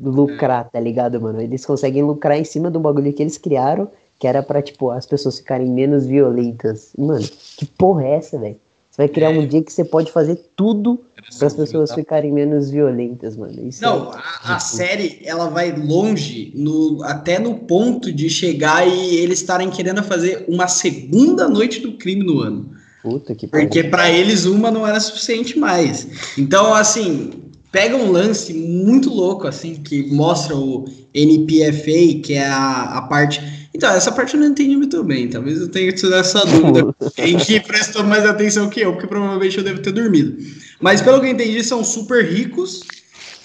lucrar, tá ligado, mano? Eles conseguem lucrar em cima do bagulho que eles criaram, que era pra, tipo, as pessoas ficarem menos violentas. Mano, que porra é essa, velho? Você vai criar um dia que você pode fazer tudo para as pessoas ficarem menos violentas, mano. Isso Não, é, a, a série ela vai longe no, até no ponto de chegar e eles estarem querendo fazer uma segunda noite do crime no ano. puta que Porque pariu. pra eles uma não era suficiente mais. Então, assim, pega um lance muito louco, assim, que mostra o NPFA, que é a, a parte Então, essa parte eu não entendi muito bem. Talvez eu tenha tido essa dúvida. Quem que prestou mais atenção que eu, porque provavelmente eu devo ter dormido. Mas pelo que eu entendi, são super ricos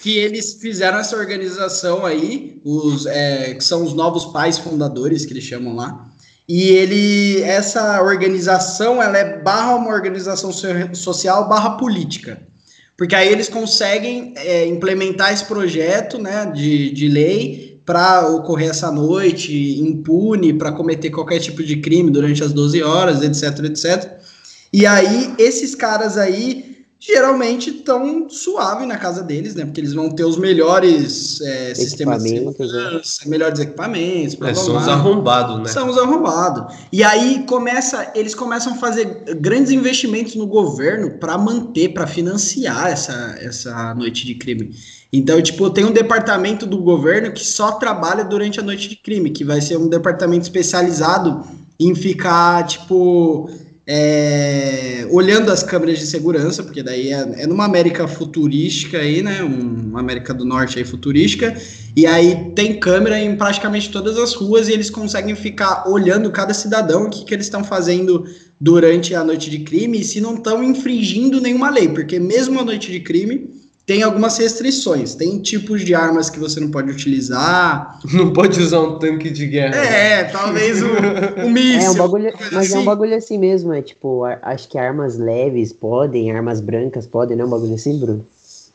que eles fizeram essa organização aí, os, é, que são os novos pais fundadores, que eles chamam lá. E ele, essa organização, ela é barra uma organização social barra política. Porque aí eles conseguem é, implementar esse projeto né, de, de lei para ocorrer essa noite impune, para cometer qualquer tipo de crime durante as 12 horas, etc, etc. E aí, esses caras aí geralmente estão suave na casa deles, né? Porque eles vão ter os melhores é, sistemas de né? segurança, melhores equipamentos. É, são os arrombados, né? São os arrombados. E aí começa, eles começam a fazer grandes investimentos no governo para manter, para financiar essa, essa noite de crime. Então, tipo, tem um departamento do governo que só trabalha durante a noite de crime, que vai ser um departamento especializado em ficar, tipo, é, olhando as câmeras de segurança, porque daí é, é, numa América futurística aí, né? Uma América do Norte aí futurística, e aí tem câmera em praticamente todas as ruas e eles conseguem ficar olhando cada cidadão o que, que eles estão fazendo durante a noite de crime e se não estão infringindo nenhuma lei, porque mesmo a noite de crime tem algumas restrições. Tem tipos de armas que você não pode utilizar. Não pode usar um tanque de guerra. É, talvez um, um míssil. É um bagulho, mas assim. é um bagulho assim mesmo. É tipo, acho que armas leves podem, armas brancas podem, não é um bagulho assim, Bruno?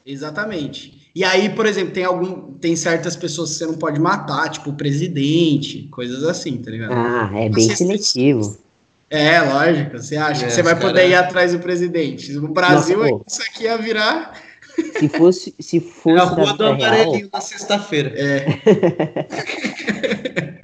Exatamente. E aí, por exemplo, tem algum, tem certas pessoas que você não pode matar, tipo o presidente, coisas assim, tá ligado? Ah, é bem seletivo. É, lógico. Você acha é, que você vai poder ir atrás do presidente? No Brasil, Nossa, isso aqui ia virar se fosse, se fosse é a rua do amarelinho na sexta-feira. É.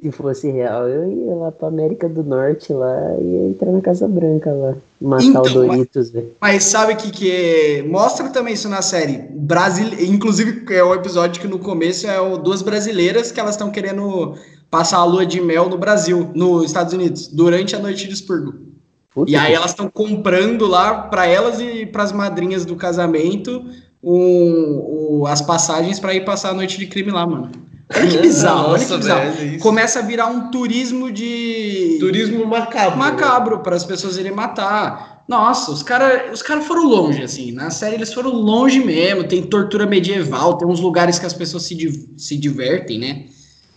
se fosse real, eu ia lá pra América do Norte lá e ia entrar na Casa Branca lá. Matar então, o Doritos, velho. Mas sabe o que, que é? Mostra também isso na série. Brasil... Inclusive, é o episódio que no começo é o duas brasileiras que elas estão querendo passar a lua de mel no Brasil, nos Estados Unidos, durante a noite de expurgo. Puta e aí elas estão comprando lá para elas e para as madrinhas do casamento um, um, as passagens para ir passar a noite de crime lá, mano. Olha que bizarro, Nossa, olha que bizarro. Velho, Começa a virar um turismo de. Turismo macabro. Macabro, para as pessoas irem matar. Nossa, os caras os cara foram longe, assim. Na série eles foram longe mesmo. Tem tortura medieval, tem uns lugares que as pessoas se, se divertem, né?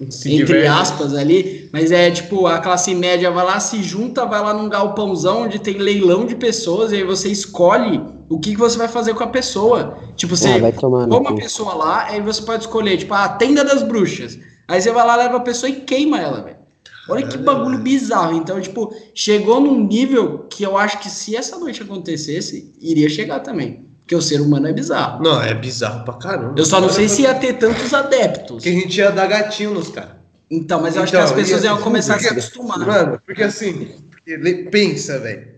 Se entre diverte. aspas ali, mas é tipo, a classe média vai lá, se junta, vai lá num galpãozão onde tem leilão de pessoas, e aí você escolhe o que, que você vai fazer com a pessoa. Tipo, você ah, toma uma pessoa lá, aí você pode escolher, tipo, a tenda das bruxas. Aí você vai lá, leva a pessoa e queima ela, velho. Olha que bagulho bizarro. Então, tipo, chegou num nível que eu acho que se essa noite acontecesse, iria chegar também. Porque o ser humano é bizarro. Não, é bizarro pra caramba. Eu só não sei se ia ter tantos adeptos. Que a gente ia dar gatinho nos caras. Então, mas eu então, acho que as então, pessoas iam começar porque, a se acostumar. Mano, porque assim, porque, pensa, velho.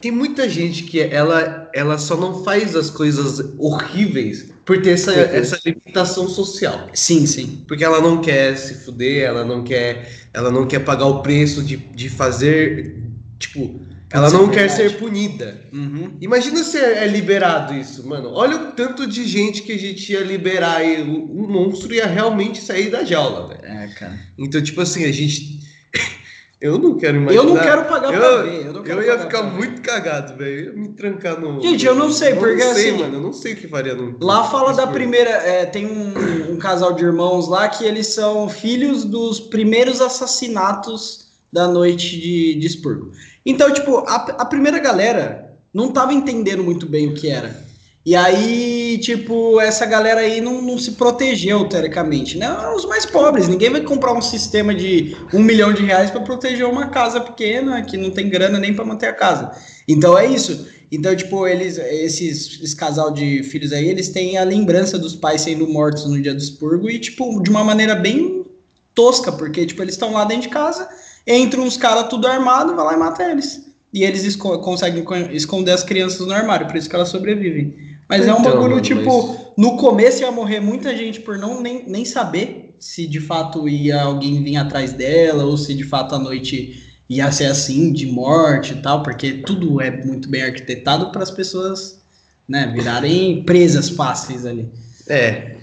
Tem muita gente que ela, ela só não faz as coisas horríveis por ter essa, essa limitação social. Sim, sim. Porque ela não quer se fuder, ela não quer, ela não quer pagar o preço de, de fazer, tipo, ela não quer ser punida. Uhum. Imagina se é liberado isso, mano. Olha o tanto de gente que a gente ia liberar e o, o monstro ia realmente sair da jaula, velho. É, cara. Então, tipo assim, a gente. eu não quero imaginar. Eu não quero pagar eu, pra ver. Eu, eu ia ficar muito cagado, velho. Eu ia me trancar no. Gente, eu não sei, porque não sei, assim. mano. Eu não sei o que faria no. Lá fala da primeira. É, tem um, um casal de irmãos lá que eles são filhos dos primeiros assassinatos da noite de, de expurgo. Então, tipo, a, a primeira galera não tava entendendo muito bem o que era. E aí, tipo, essa galera aí não, não se protegeu, teoricamente, né? Os mais pobres. Ninguém vai comprar um sistema de um milhão de reais para proteger uma casa pequena que não tem grana nem para manter a casa. Então é isso. Então, tipo, eles, esses, esse casal de filhos aí, eles têm a lembrança dos pais sendo mortos no dia do expurgo e, tipo, de uma maneira bem tosca, porque, tipo, eles estão lá dentro de casa Entram uns caras tudo armado, vai lá e mata eles. E eles esco conseguem esconder as crianças no armário, por isso que elas sobrevivem. Mas então, é um então, bagulho, mano, tipo, mas... no começo ia morrer muita gente por não nem, nem saber se de fato ia alguém vir atrás dela, ou se de fato a noite ia ser assim, de morte e tal, porque tudo é muito bem arquitetado para as pessoas, né, virarem presas fáceis ali. É.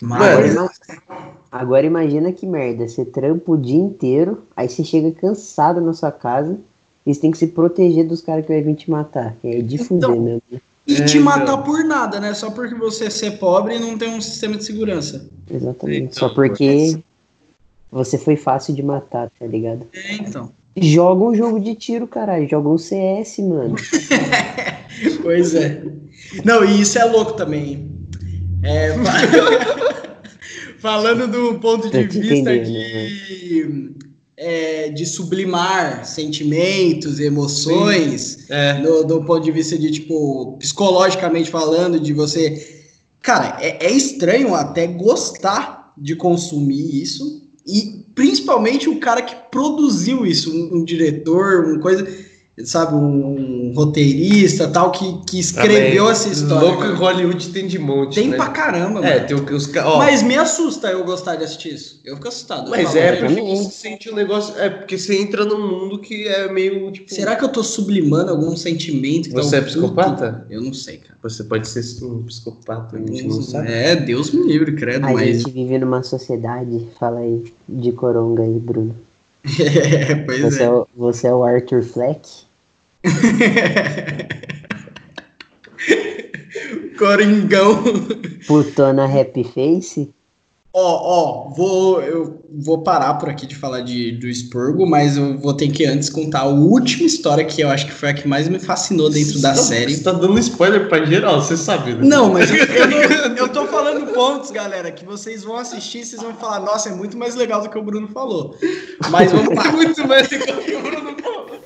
Mas... Agora imagina que merda, você trampa o dia inteiro, aí você chega cansado na sua casa e você tem que se proteger dos caras que vai vir te matar. É de fuder Então, mesmo. né? E É, te matar então. por nada, né? Só porque você ser pobre e não tem um sistema de segurança. Exatamente. Então, Só porque você foi fácil de matar, tá ligado? É, então. Joga um jogo de tiro, caralho. Joga um CS, mano. Pois é. Não, e isso é louco também. É, falando do ponto de vista de, é, de sublimar sentimentos, emoções, É. do, do ponto de vista de, tipo, psicologicamente falando, de você. Cara, é, é estranho até gostar de consumir isso. E principalmente o cara que produziu isso, um, um diretor, uma coisa, sabe, um roteirista tal, que, que escreveu Também, essa história. Louco em. Hollywood tem de monte. Tem né? pra caramba, É, mano. tem o- os ó, Mas me assusta eu gostar de assistir isso. Eu fico assustado. Mas é porque você sente um negócio. É porque você entra num mundo que é meio tipo. Será que eu tô sublimando algum sentimento? que tá Você é psicopata? Eu não sei, cara. Você pode ser um psicopata, a gente não sabe. É, Deus me livre, credo, A mas. gente vive numa sociedade, fala aí, de coronga aí, Bruno. É, pois Você é. é, o, você é o Arthur Fleck? Coringão. Putona Happy Face? Ó, ó, vou, eu vou parar por aqui de falar de, do Spurgo, mas eu vou ter que antes contar a última história que eu acho que foi a que mais me fascinou dentro da Você tá- série. Você tá dando spoiler pra geral, você sabe, né? Não, mas eu, eu, não- eu tô falando pontos, galera, que vocês vão assistir e vocês vão falar, nossa, é muito mais legal do que o Bruno falou. Mas vamos lá. muito mais legal que o Bruno falou.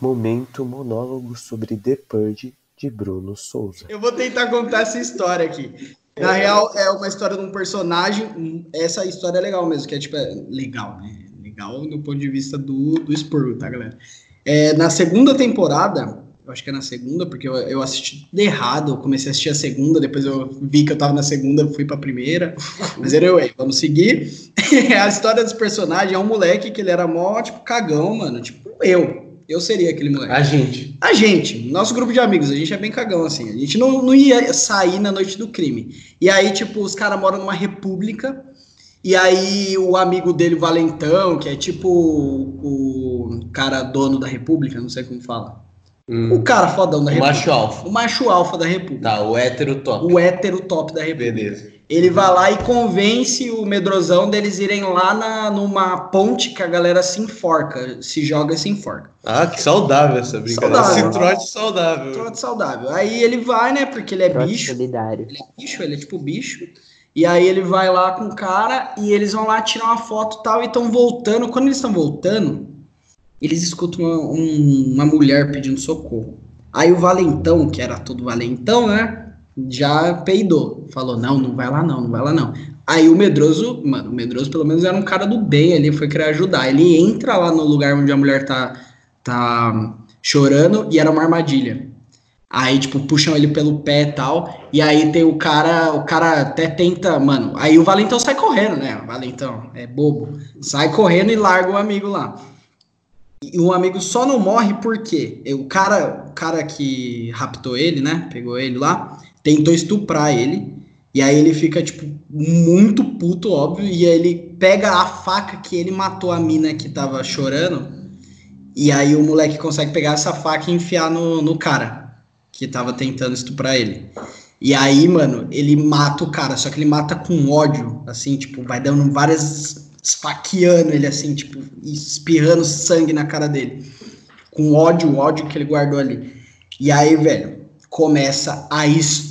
Momento monólogo sobre The Purge de Bruno Souza. Eu vou tentar contar essa história aqui. Na real, é uma história de um personagem. Essa história é legal mesmo, que é tipo, é legal, né? Legal do ponto de vista do, do Spurgo, tá, galera? É, na segunda temporada, eu acho que é na segunda, porque eu, eu assisti tudo errado. Eu comecei a assistir a segunda, depois eu vi que eu tava na segunda, fui pra primeira. Mas anyway, vamos seguir. a história desse personagem é um moleque que ele era mó, tipo, cagão, mano. Tipo, eu. Eu seria aquele moleque. A gente. A gente, nosso grupo de amigos, a gente é bem cagão, assim. A gente não, não ia sair na noite do crime. E aí, tipo, os caras moram numa república. E aí, o amigo dele, o Valentão, que é tipo o, o cara dono da república, não sei como fala. O cara fodão da O república. macho alfa. O macho alfa da república. Tá, o hétero top. O hétero top da república. Beleza. Ele vai lá e convence o medrosão deles irem lá na, numa ponte que a galera se enforca, se joga e se enforca. Ah, que saudável essa brincadeira. Saudável. Esse trote saudável. Trote saudável. Aí ele vai, né? Porque ele é Trote bicho. solidário. Ele é bicho, ele é tipo bicho. E aí ele vai lá com o cara e eles vão lá tirar uma foto e tal e estão voltando. Quando eles estão voltando, eles escutam uma, um- uma mulher pedindo socorro. Aí o Valentão, que era todo Valentão, né? Já peidou. Falou: não, não vai lá não, não vai lá não. Aí o Medroso, mano, o Medroso pelo menos era um cara do bem ali, foi querer ajudar. Ele entra lá no lugar onde a mulher tá, tá chorando e era uma armadilha. Aí, tipo, puxam ele pelo pé e tal. E aí tem o cara, o cara até tenta, mano. Aí o Valentão sai correndo, né? O Valentão é bobo. Sai correndo e larga o amigo lá. E o amigo só não morre porque o cara, o cara que raptou ele, né? Pegou ele lá, tentou estuprar ele. E aí ele fica, tipo, muito puto, óbvio. E aí ele pega a faca que ele matou a mina que tava chorando. E aí o moleque consegue pegar essa faca e enfiar no, no cara que tava tentando estuprar ele. E aí, mano, ele mata o cara, só que ele mata com ódio, assim, tipo, vai dando várias. esfaqueando ele, assim, tipo, espirrando sangue na cara dele. Com ódio, ódio que ele guardou ali. E aí, velho, começa a história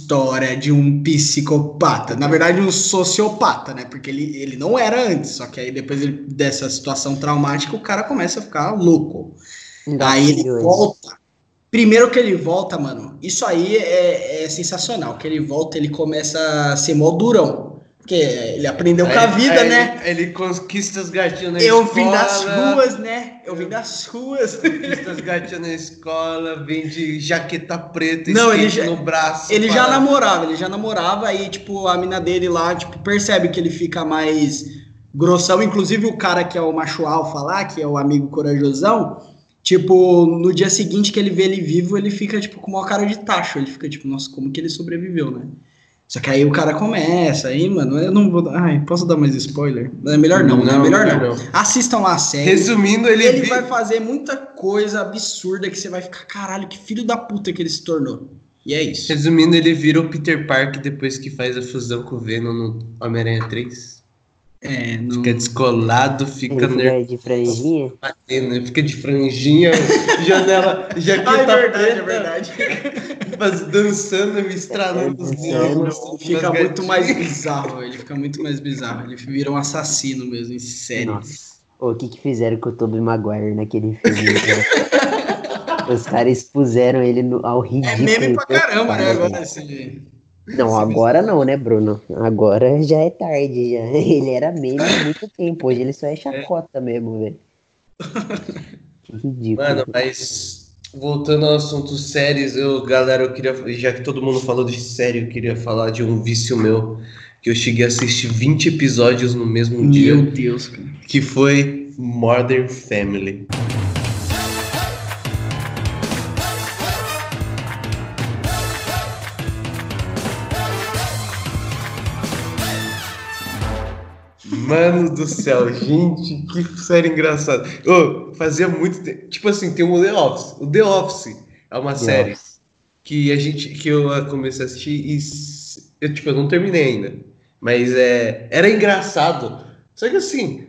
de um psicopata. Na verdade, um sociopata, né? Porque ele, ele não era antes, só que aí depois ele- dessa situação traumática, o cara começa a ficar louco. Aí ele volta. Primeiro que ele volta, mano, isso aí é, é sensacional. Que ele volta, ele começa a ser mó durão. Porque ele aprendeu com a Aí- vida, aí né? Ele, ele conquista as gatinhas na Eu escola. vim das ruas, né? Eu vim das ruas. Conquista as gatinhas na escola, vende jaqueta preta, Não, ele já- no braço. Ele já para- namorava, ele já namorava, aí, tipo, a mina dele lá, tipo, percebe que ele fica mais grossão. Inclusive, o cara que é o macho alfa lá, que é o amigo corajosão, tipo, no dia seguinte que ele vê ele vivo, ele fica, tipo, com uma cara de tacho. Ele fica, tipo, nossa, como que ele sobreviveu, né? Só que aí o cara começa, aí, mano, eu não vou. Ai, posso dar mais spoiler? É melhor não, não, melhor não. não. Assistam lá a série. Resumindo, ele. Ele vi... vai fazer muita coisa absurda que você vai ficar, caralho, que filho da puta que ele se tornou. E é isso. Resumindo, ele vira o Peter Park depois que faz a fusão com o Venom no Homem-Aranha 3. É, no... Fica descolado, fica Ele fica de franjinha? Batendo, fica de franjinha, janela, jaqueta ah, é verdade, preta, é verdade. Mas dançando, me estralando os dedos. Fica muito mais bizarro, ele fica muito mais bizarro. Ele vira um assassino mesmo, em série. O que que fizeram com o Tobey Maguire naquele filme? Os caras expuseram ele no, ao ridículo. É meme pra caramba, né? Agora, assim... Não, agora não, né, Bruno? Agora já é tarde, já. Ele era meme há muito tempo, hoje ele só é chacota é. mesmo, velho. Que ridículo. Mano, mas voltando ao assunto séries, eu, galera, eu queria, já que todo mundo falou de série, eu queria falar de um vício meu, que eu cheguei a assistir 20 episódios no mesmo meu dia. Meu Deus, cara. Que foi Modern Family. Mano do céu, gente, que série engraçada. Oh, fazia muito tempo. Tipo assim, tem o The Office. O The Office é uma The série Office. que a gente que eu comecei a assistir e eu, tipo, eu não terminei ainda. Mas é, era engraçado. Só que assim,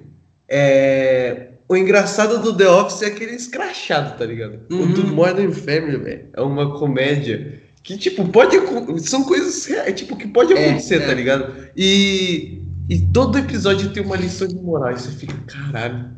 é, o engraçado do The Office é aquele escrachado, tá ligado? Uhum. O do uhum. Modern Family, velho, é uma comédia que, tipo, pode. São coisas é, tipo, que pode é, acontecer, é, tá ligado? E e todo episódio tem uma lição de moral. E você fica, caralho,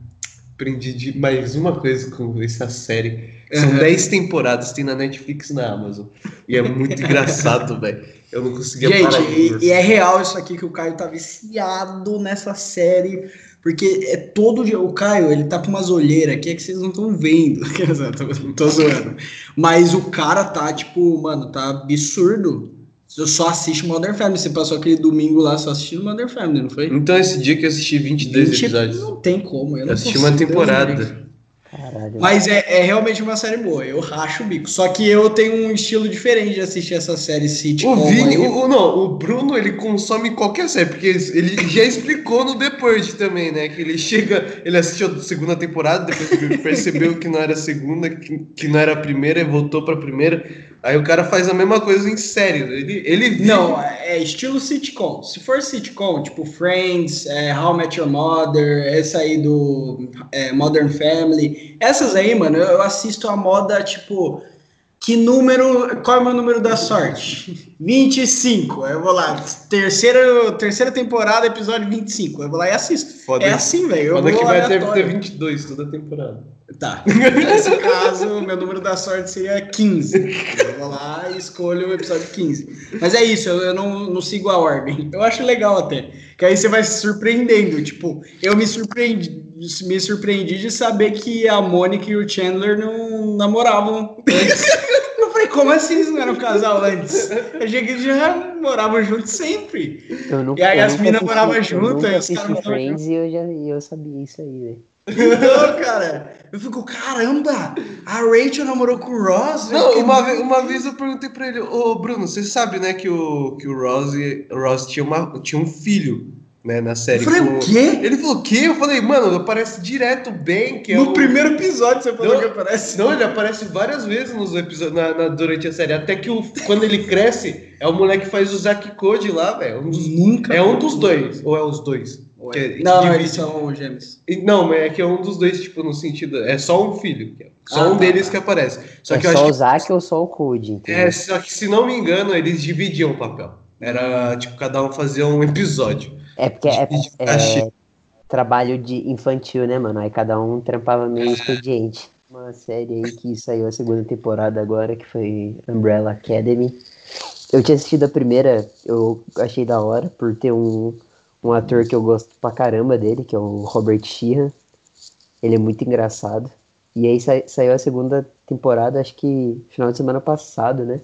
aprendi de mais uma coisa com essa série. São 10 uhum. temporadas, tem na Netflix e na Amazon. E é muito engraçado, velho. Eu não conseguia Gente, parar. Gente, e, é real isso aqui que o Caio tá viciado nessa série. Porque é todo dia. O Caio, ele tá com umas olheiras aqui, é que vocês não estão vendo. tô, tô zoando. Mas o cara tá, tipo, mano, tá absurdo você só assiste Modern Family. Você passou aquele domingo lá só assistindo Modern Family, não foi? Então, esse dia que eu assisti 22 20, episódios. Não tem como. Eu, eu assisti uma temporada. Caralho. Mas é, é, realmente uma série boa, eu racho o bico. Só que eu tenho um estilo diferente de assistir essa série sitcom. O Vini, o, não, o Bruno, ele consome qualquer série, porque ele já explicou no The Purge também, né? Que ele chega, ele assistiu a segunda temporada, depois ele percebeu que não era a segunda, que, que não era a primeira, e voltou pra primeira. Aí o cara faz a mesma coisa em série. Ele, ele vive... Não, é estilo sitcom. Se for sitcom, tipo Friends, é, How I Met Your Mother, essa aí do é, Modern Family, essas aí, mano, eu assisto a moda, tipo, que número. Qual é o meu número da sorte? 25. Eu vou lá. Terceira, terceira temporada, episódio 25. Eu vou lá e assisto. Foda é assim, velho. Foda que vai ter, ter 22 toda temporada. Tá. Nesse caso, meu número da sorte seria 15. Eu vou lá e escolho o episódio 15. Mas é isso, eu, eu não, não sigo a ordem. Eu acho legal até. Que aí você vai se surpreendendo. Tipo, eu me surpreendi, me surpreendi de saber que a Mônica e o Chandler não namoravam antes. Eu falei, como assim eles não eram um casal antes? Eu achei que eles já moravam juntos sempre. e aí as minas moravam juntas. Eu os caras Friends e eu já eu sabia isso aí, velho. Então, cara, eu fico, caramba, a Rachel namorou com o Ross? Não, uma, vez, uma vez eu perguntei pra ele, ô Bruno, você sabe, né, que o, que o Ross, o Ross tinha, uma, tinha um filho, né, na série. Eu falei, com... o quê? Ele falou, o quê? Eu falei, mano, aparece direto bem, que é No o... primeiro episódio você falou não, que aparece. Não, ele aparece várias vezes nos episódios, na, na, durante a série, até que o, quando ele cresce, é o moleque que faz o Zack Code lá, velho. Um Nunca. É um dos dois, ou é os dois? É, não, não, eles são gêmeos. Não, é que é um dos dois, tipo, no sentido. É só um filho. É só ah, um tá, deles tá. que aparece. Só é que eu só acho o Zack que... ou só o Code. Entendeu? É, só que se não me engano, eles dividiam o papel. Era, tipo, cada um fazia um episódio. É porque é, é, trabalho de infantil, né, mano? Aí cada um trampava meio é. expediente. Uma série aí que saiu a segunda temporada agora, que foi Umbrella Academy. Eu tinha assistido a primeira, eu achei da hora, por ter um um ator que eu gosto pra caramba dele, que é o Robert Sheehan. Ele é muito engraçado. E aí sa saiu a segunda temporada, acho que final de semana passado, né?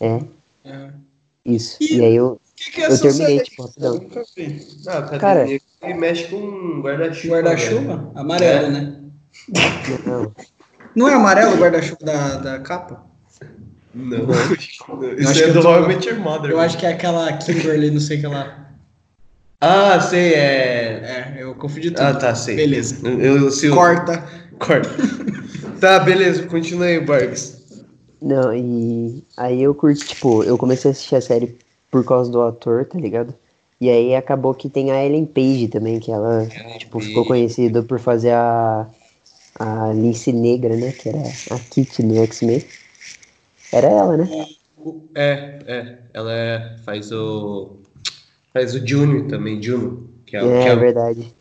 É. é. Isso. E, e, aí eu, que que é eu terminei, série? tipo, rapidão. Ah, Cara, ele mexe com guarda-chuva. Guarda-chuva? Amarelo, é. né? Não. Não é amarelo o guarda-chuva da, da capa? Não. Eu Isso acho é que do eu Your Mother. Eu acho que é aquela Kimberly, não sei o que lá. Ah, sei, é. É, eu confundi tudo. Ah, tá, sei. Beleza. Eu, eu, se eu- Corta. Corta. tá, beleza, continua aí, Barks. Não, e aí eu curti, tipo, eu comecei a assistir a série por causa do ator, tá ligado? E aí acabou que tem a Ellen Page também, que ela, tipo, ficou conhecida por fazer a, a Lince Negra, né? Que era a Kitty no X-Men. Era ela, né? É, é. Ela é- faz o. Faz o Juno também, Juno. Que é, o- que É, é verdade.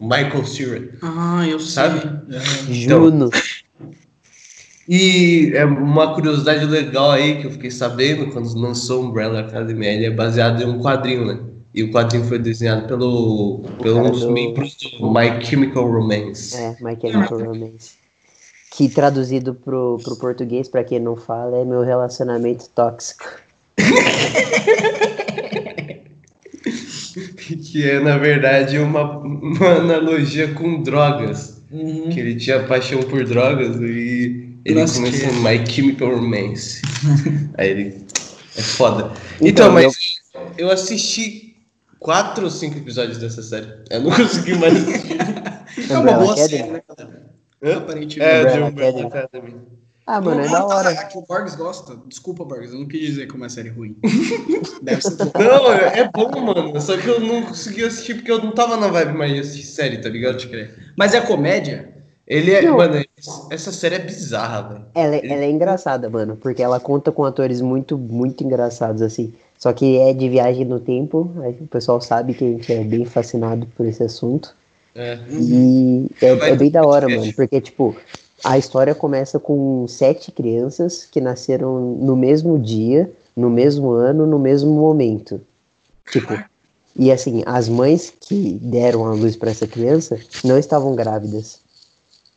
Michael Cera. Ah, eu sei. Sabe? É. Juno. E é uma curiosidade legal aí que eu fiquei sabendo quando lançou Umbrella Academy, ele é baseado em um quadrinho, né? E o quadrinho foi desenhado pelo, pelo um dos do- membros do My Chemical Romance. É, My Chemical Romance. Que traduzido pro, pro português, pra quem não fala, é meu relacionamento tóxico. Que é, na verdade, uma, uma analogia com drogas. Uhum. Que ele tinha paixão por drogas e ele Nossa, começou que- My Chemical Romance. aí ele. É foda. Então, Então, mas eu assisti quatro ou cinco episódios dessa série. Eu não consegui mais assistir. É uma boa série, né? Aparentemente. É, de Umbrella Academy. Ah, mano, é Ah, da hora. é que o Borges gosta. Desculpa, Borges, eu não quis dizer que é uma série ruim. Deve ser. Não, é é bom, mano. Só que eu não consegui assistir porque eu não tava na vibe mais de assistir série, tá ligado? Mas é comédia? Ele é. Não. Mano, essa série é bizarra, velho. Ela, ela é engraçada, mano, porque ela conta com atores muito, muito engraçados, assim. Só que é de viagem no tempo, aí o pessoal sabe que a gente é bem fascinado por esse assunto. É. E é, é bem da hora, mano, porque, tipo, a história começa com sete crianças que nasceram no mesmo dia, no mesmo ano, no mesmo momento. Tipo, e assim, as mães que deram a luz pra essa criança não estavam grávidas.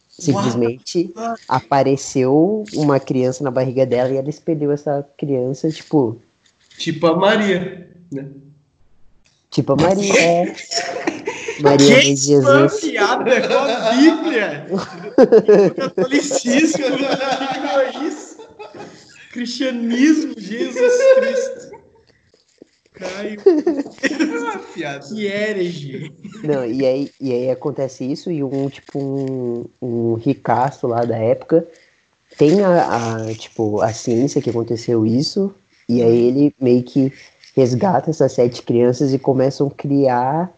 Simplesmente apareceu uma criança na barriga dela e ela expeliu essa criança, tipo, Tipo a Maria. Né? tipo a Maria. é. Maria mãe de Jesus. piada com a Bíblia. Catolicismo, é isso. Cristianismo, Jesus Cristo. Caio. Piada. Que herege. Não, e aí, e aí acontece isso e um, tipo, um, um ricaço lá da época tem a, a, tipo, a ciência que aconteceu isso e aí ele meio que resgata essas sete crianças e começam a criar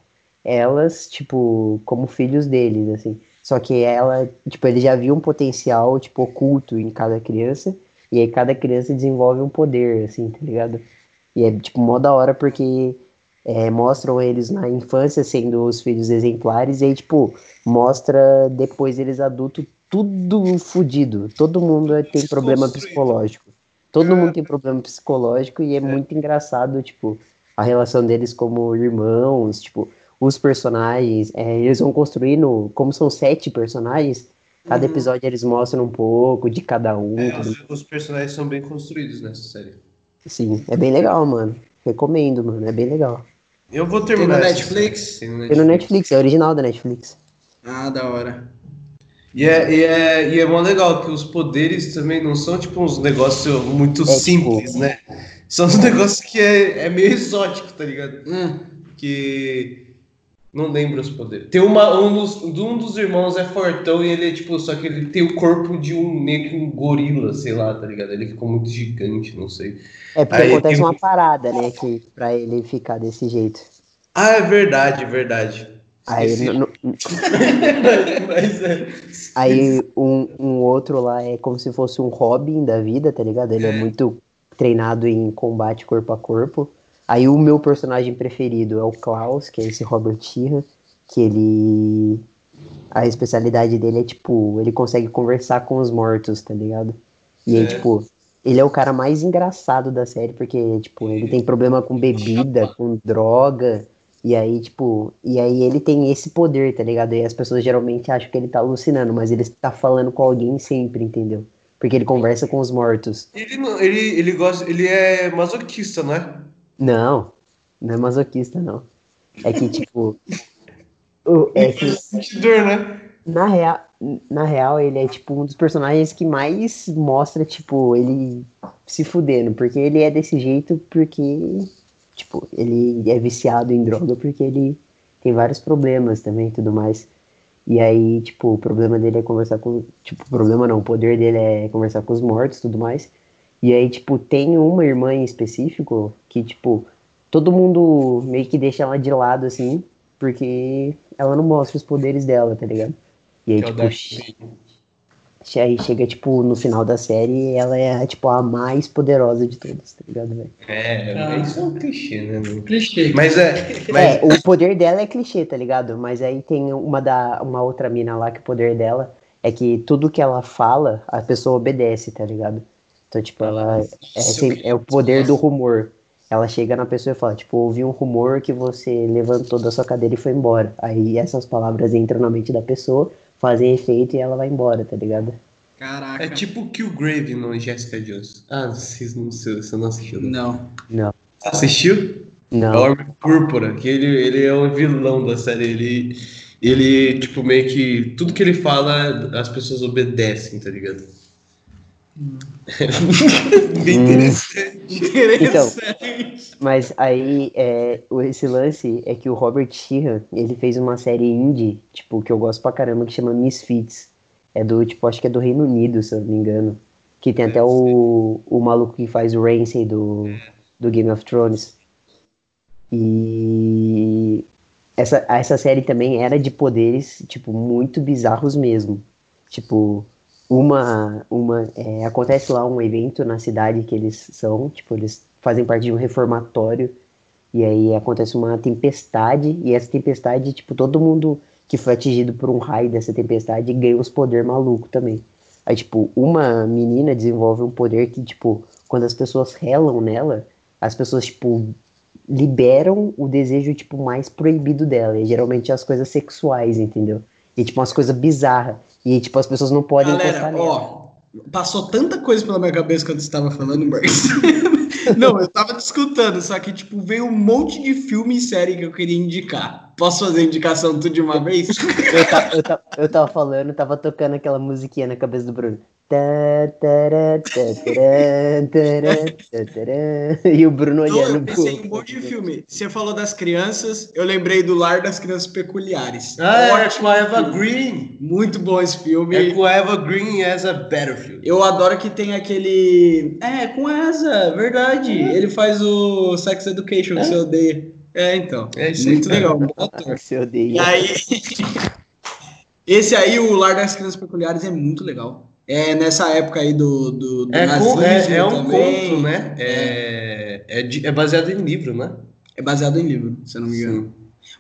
elas, tipo, como filhos deles, assim. Só que ela, tipo, ele já viu um potencial, tipo, oculto em cada criança e aí cada criança desenvolve um poder, assim, tá ligado? E é, tipo, mó da hora porque é, mostram eles na infância sendo os filhos exemplares, e aí, tipo, mostra depois eles adultos tudo fudido. Todo mundo é- tem problema psicológico. Todo mundo tem problema psicológico e é muito engraçado, tipo, a relação deles como irmãos, tipo, os personagens, é, eles vão construindo, como são sete personagens, cada episódio eles mostram um pouco de cada um. É, tudo. os, os personagens são bem construídos nessa série. Sim, é bem legal, mano. Recomendo, mano, é bem legal. Eu vou Tem no terminar. essa Netflix? Tem no Tem no Netflix, é original da Netflix. Ah, da hora. E é, e, é, e é mó legal que os poderes também não são tipo uns negócios muito É, simples, tipo- né? São uns negócios que é, é meio exótico, tá ligado? Hum. Que. Não lembro os poderes. Tem uma, um, dos, um dos irmãos é fortão e ele é tipo, só que ele tem o corpo de um meio que um gorila, sei lá, tá ligado? Ele ficou muito gigante, não sei. É porque Aí acontece tem- uma parada, né, que pra ele ficar desse jeito. Ah, é verdade, verdade. Aí, Esqueci. no- é. aí um, um outro lá é como se fosse um Robin da vida, tá ligado? Ele é, muito treinado em combate corpo a corpo. Aí o meu personagem preferido é o Klaus, que é esse Robert Sheehan, que ele... A especialidade dele é, tipo, ele consegue conversar com os mortos, tá ligado? E aí, É. tipo, ele é o cara mais engraçado da série, porque, tipo, ele tem problema com bebida, com droga, e aí, tipo, e aí ele tem esse poder, tá ligado? E as pessoas geralmente acham que ele tá alucinando, mas ele tá falando com alguém sempre, entendeu? Porque ele conversa com os mortos. Ele, ele, ele gosta. Ele é masoquista, não é? Não, não é masoquista, não. É que, tipo. o- é que, né? na real, na real, ele é, tipo, um dos personagens que mais mostra, tipo, ele se fudendo. Porque ele é desse jeito porque, tipo, ele é viciado em droga porque ele tem vários problemas também e tudo mais. E aí, tipo, o problema dele é conversar com. Tipo, o problema não, o poder dele é conversar com os mortos e tudo mais. E aí, tipo, tem uma irmã em específico que, tipo, todo mundo meio que deixa ela de lado, assim, porque ela não mostra os poderes dela, tá ligado? E aí, Que é tipo, aí chega, tipo, no final da série, ela é, tipo, a mais poderosa de todas, tá ligado, velho? É, Ah. isso é um clichê, né? mano? Clichê. Mas é. Mas, É, o poder dela é clichê, tá ligado? Mas aí tem uma, da, uma outra mina lá que o poder dela é que tudo que ela fala, a pessoa obedece, tá ligado? Então, tipo, ela é, é o poder do rumor. Ela chega na pessoa e fala, tipo, ouvi um rumor que você levantou da sua cadeira e foi embora. Aí essas palavras entram na mente da pessoa, fazem efeito e ela vai embora, tá ligado? Caraca. é tipo Killgrave no Jessica Jones. Ah, vocês não, você não assistiu. né? Não. Não. Assistiu? É o Não. Homem Púrpura, que ele, ele é o vilão da série. Ele, ele, tipo, meio que. Tudo que ele fala, as pessoas obedecem, tá ligado? Bem Hum. interessante. Interessante. Mas aí, é, o- esse lance é que o Robert Sheehan, ele fez uma série indie, tipo, que eu gosto pra caramba, que chama Misfits. É do, tipo, acho que é do Reino Unido, se eu não me engano. Que tem até o, o maluco que faz o Ramsay do, do Game of Thrones. E essa, essa série também era de poderes, tipo, muito bizarros mesmo. Tipo, uma, uma é, acontece lá um evento na cidade que eles são, tipo, eles fazem parte de um reformatório e aí acontece uma tempestade e essa tempestade, tipo, todo mundo que foi atingido por um raio dessa tempestade ganha uns poder maluco também. Aí, tipo, uma menina desenvolve um poder que, tipo, quando as pessoas relam nela, as pessoas, tipo, liberam o desejo, tipo, mais proibido dela. E geralmente as coisas sexuais, entendeu? E, tipo, umas coisas bizarras. E, tipo, as pessoas não podem Galera, ó, passou tanta coisa pela minha cabeça quando você estava falando, Marcos. Não, eu tava te escutando, só que, tipo, veio um monte de filme e série que eu queria indicar. Posso fazer indicação tudo de uma vez? Eu, ta- eu, ta- eu tava falando, tava tocando aquela musiquinha na cabeça do Bruno. E o Bruno Então, eu olhando pensei em um monte de filme. Você falou das crianças, eu lembrei do Lar das Crianças Peculiares. Ah, é com a Eva filme. Green. Muito bom esse filme. É com a Eva Green as a Battlefield. Eu adoro que tem aquele. É, com essa, verdade. Ele faz o Sex Education que você odeia. É, então. É isso Muito legal, um bom ator. Você odeia. E aí. Esse aí, o Lar das Crianças Peculiares, é muito legal. É nessa época aí do, do, do É, é, é um também. conto, né? É, é, de- é baseado em livro, né? É baseado em livro, se eu não me engano.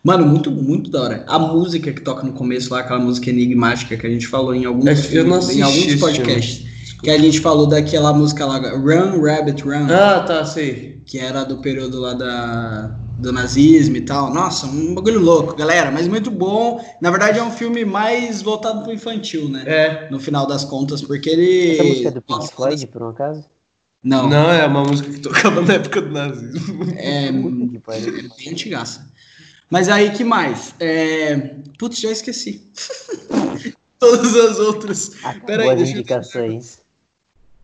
Mano, muito, muito da hora. A música que toca no começo lá, aquela música enigmática que a gente falou em alguns, É, assisti em alguns podcasts. Que a gente falou daquela música lá, Run, Rabbit, Run. Ah, tá, sei. que era do período lá da, do nazismo e tal. Nossa, um bagulho louco, galera, mas muito bom. Na verdade, é um filme mais voltado pro infantil, né? É. No final das contas, porque ele. Essa música é do Pink Floyd, por um acaso? Não, Não, é uma música que tocava na época do nazismo. é que pariu. bem antigaça. Mas aí, que mais? É... Putz, já esqueci. Todas as outras. Peraí, Boas deixa eu- indicações.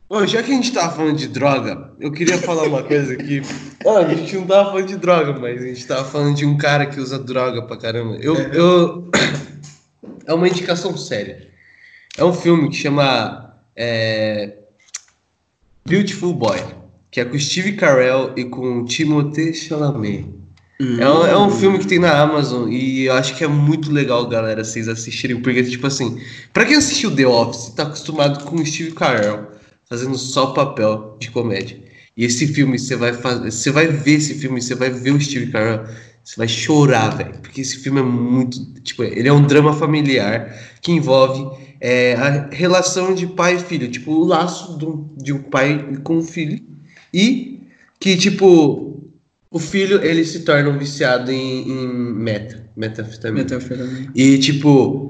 Ô, já que a gente tava falando de droga, eu queria falar uma coisa aqui. Ah, a gente não tava falando de droga, mas a gente tava falando de um cara que usa droga pra caramba. Eu, eu... É uma indicação séria. É um filme que chama é, Beautiful Boy, que é com Steve Carell e com Timothée Chalamet. É um, é um filme que tem na Amazon e eu acho que é muito legal, galera, vocês assistirem, porque, tipo assim, pra quem assistiu The Office, tá acostumado com Steve Carell fazendo só papel de comédia. E esse filme, você vai fazer, você vai ver esse filme, você vai ver o Steve Carell, você vai chorar, velho, porque esse filme é muito, tipo, ele é um drama familiar que envolve é, a relação de pai e filho, tipo, o laço de um, de um pai com um filho e que, tipo, o filho, ele se torna um viciado em, em meta, metafetamina. Metanfetamina. E, tipo,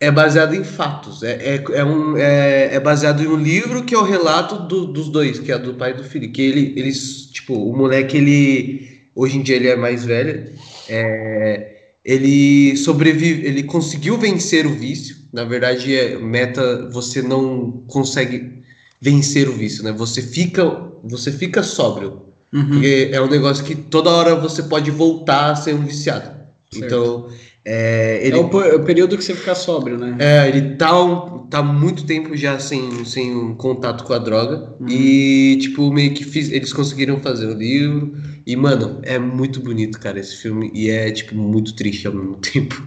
é baseado em fatos. É, é, é, um, é, é baseado em um livro que é o relato do- dos dois, que é do pai e do filho. Que ele, eles, tipo, o moleque, ele. Hoje em dia ele é mais velho. é, ele sobrevive, ele conseguiu vencer o vício. Na verdade, é meta, você não consegue vencer o vício, né? Você fica, você fica sóbrio. Uhum. Porque é um negócio que toda hora você pode voltar a ser um viciado. Então, é, ele, É o, pe- o período que você fica sóbrio, né? é, ele tá, um- tá muito tempo já sem, sem um contato com a droga. E, tipo, meio que fiz, eles conseguiram fazer o livro. E, mano, é muito bonito, cara, esse filme. E é, tipo, muito triste ao mesmo tempo.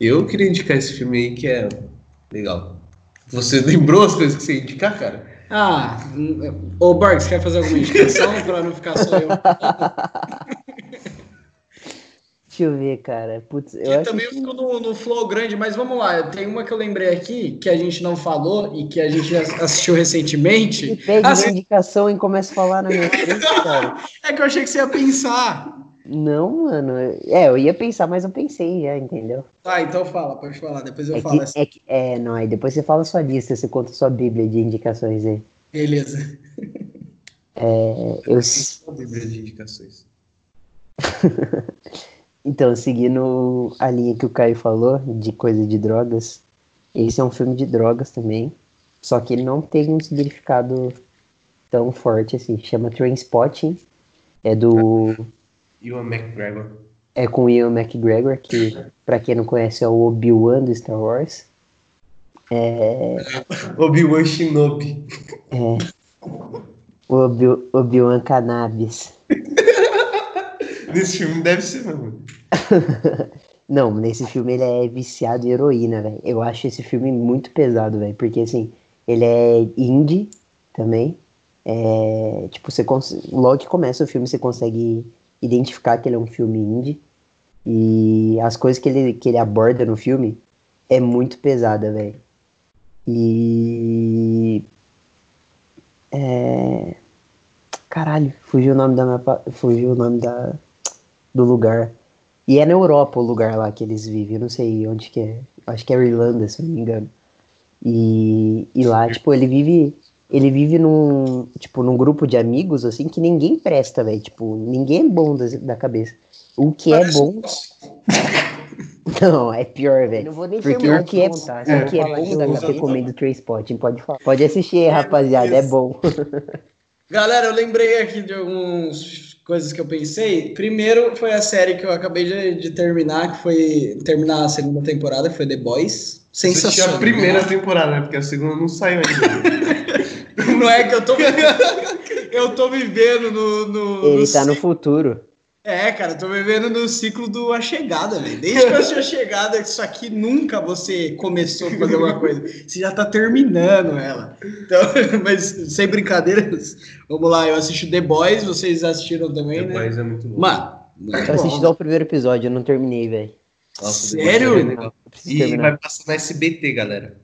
Eu queria indicar esse filme aí que é legal. Você lembrou as coisas que você ia indicar, cara? Ah, ô Borg, você quer fazer alguma indicação pra não ficar só eu? Deixa eu ver, cara. Putz, eu Eu acho também que... fico no, no flow grande, mas vamos lá. Tem uma que eu lembrei aqui, que a gente não falou e que a gente ass- assistiu recentemente. pede Assim- uma indicação e começa a falar na minha frente, cara. É que eu achei que você ia pensar. Não, mano. É, eu ia pensar, mas eu pensei já, entendeu? Tá, então fala, pode falar, depois eu É falo que, assim. é que, é, não, aí depois você fala sua lista, você conta sua bíblia de indicações aí. Beleza. É, eu, Só Bíblia de indicações. então, seguindo a linha que o Caio falou, de coisa de drogas, esse é um filme de drogas também, só que ele não tem um significado tão forte assim, chama Trainspotting, é do Ewan McGregor. é com Ian McGregor, que pra quem não conhece é o Obi-Wan do Star Wars. É, Obi-Wan Shinobi. é, Obi- Obi-Wan Cannabis. Nesse filme deve ser mesmo. Não, nesse filme ele é viciado em heroína, velho. Eu acho esse filme muito pesado, velho. Porque, assim, ele é indie também. É, tipo, você logo que começa o filme, você consegue identificar que ele é um filme indie. E as coisas que ele, que ele aborda no filme é muito pesada, velho. E. É... Caralho, fugiu o nome da minha fugiu o nome da do lugar. E é na Europa o lugar lá que eles vivem, eu não sei onde que é. Acho que é Irlanda, se eu não me engano. E, e lá, tipo, ele vive ele vive num, tipo, num grupo de amigos assim que ninguém presta, velho, tipo, ninguém é bom da, da cabeça. O que é Parece bom, não, é pior, velho. Não vou nem Porque o que é, contar, o que é bom da eu recomendo o Trainspotting, pode falar. Pode assistir, rapaziada, é bom. Galera, eu lembrei aqui de algumas coisas que eu pensei. Primeiro foi a série que eu acabei de, de terminar, que foi terminar a segunda temporada, que foi The Boys. Sensacional. a primeira temporada, né? Porque a segunda não saiu ainda. Não é que eu tô eu tô vivendo no, no, Ele no tá no futuro. É, cara, eu tô vivendo no ciclo do A Chegada, velho. Desde que eu assisti A Chegada, isso aqui nunca você começou a fazer uma coisa. Você já tá terminando ela. Então, mas sem brincadeiras, vamos lá, eu assisti The Boys, vocês assistiram também, né? Depois é muito bom. Mano, muito Eu assisti só o primeiro episódio, eu não terminei, velho. Sério? depois é E terminar. vai passar na SBT, galera.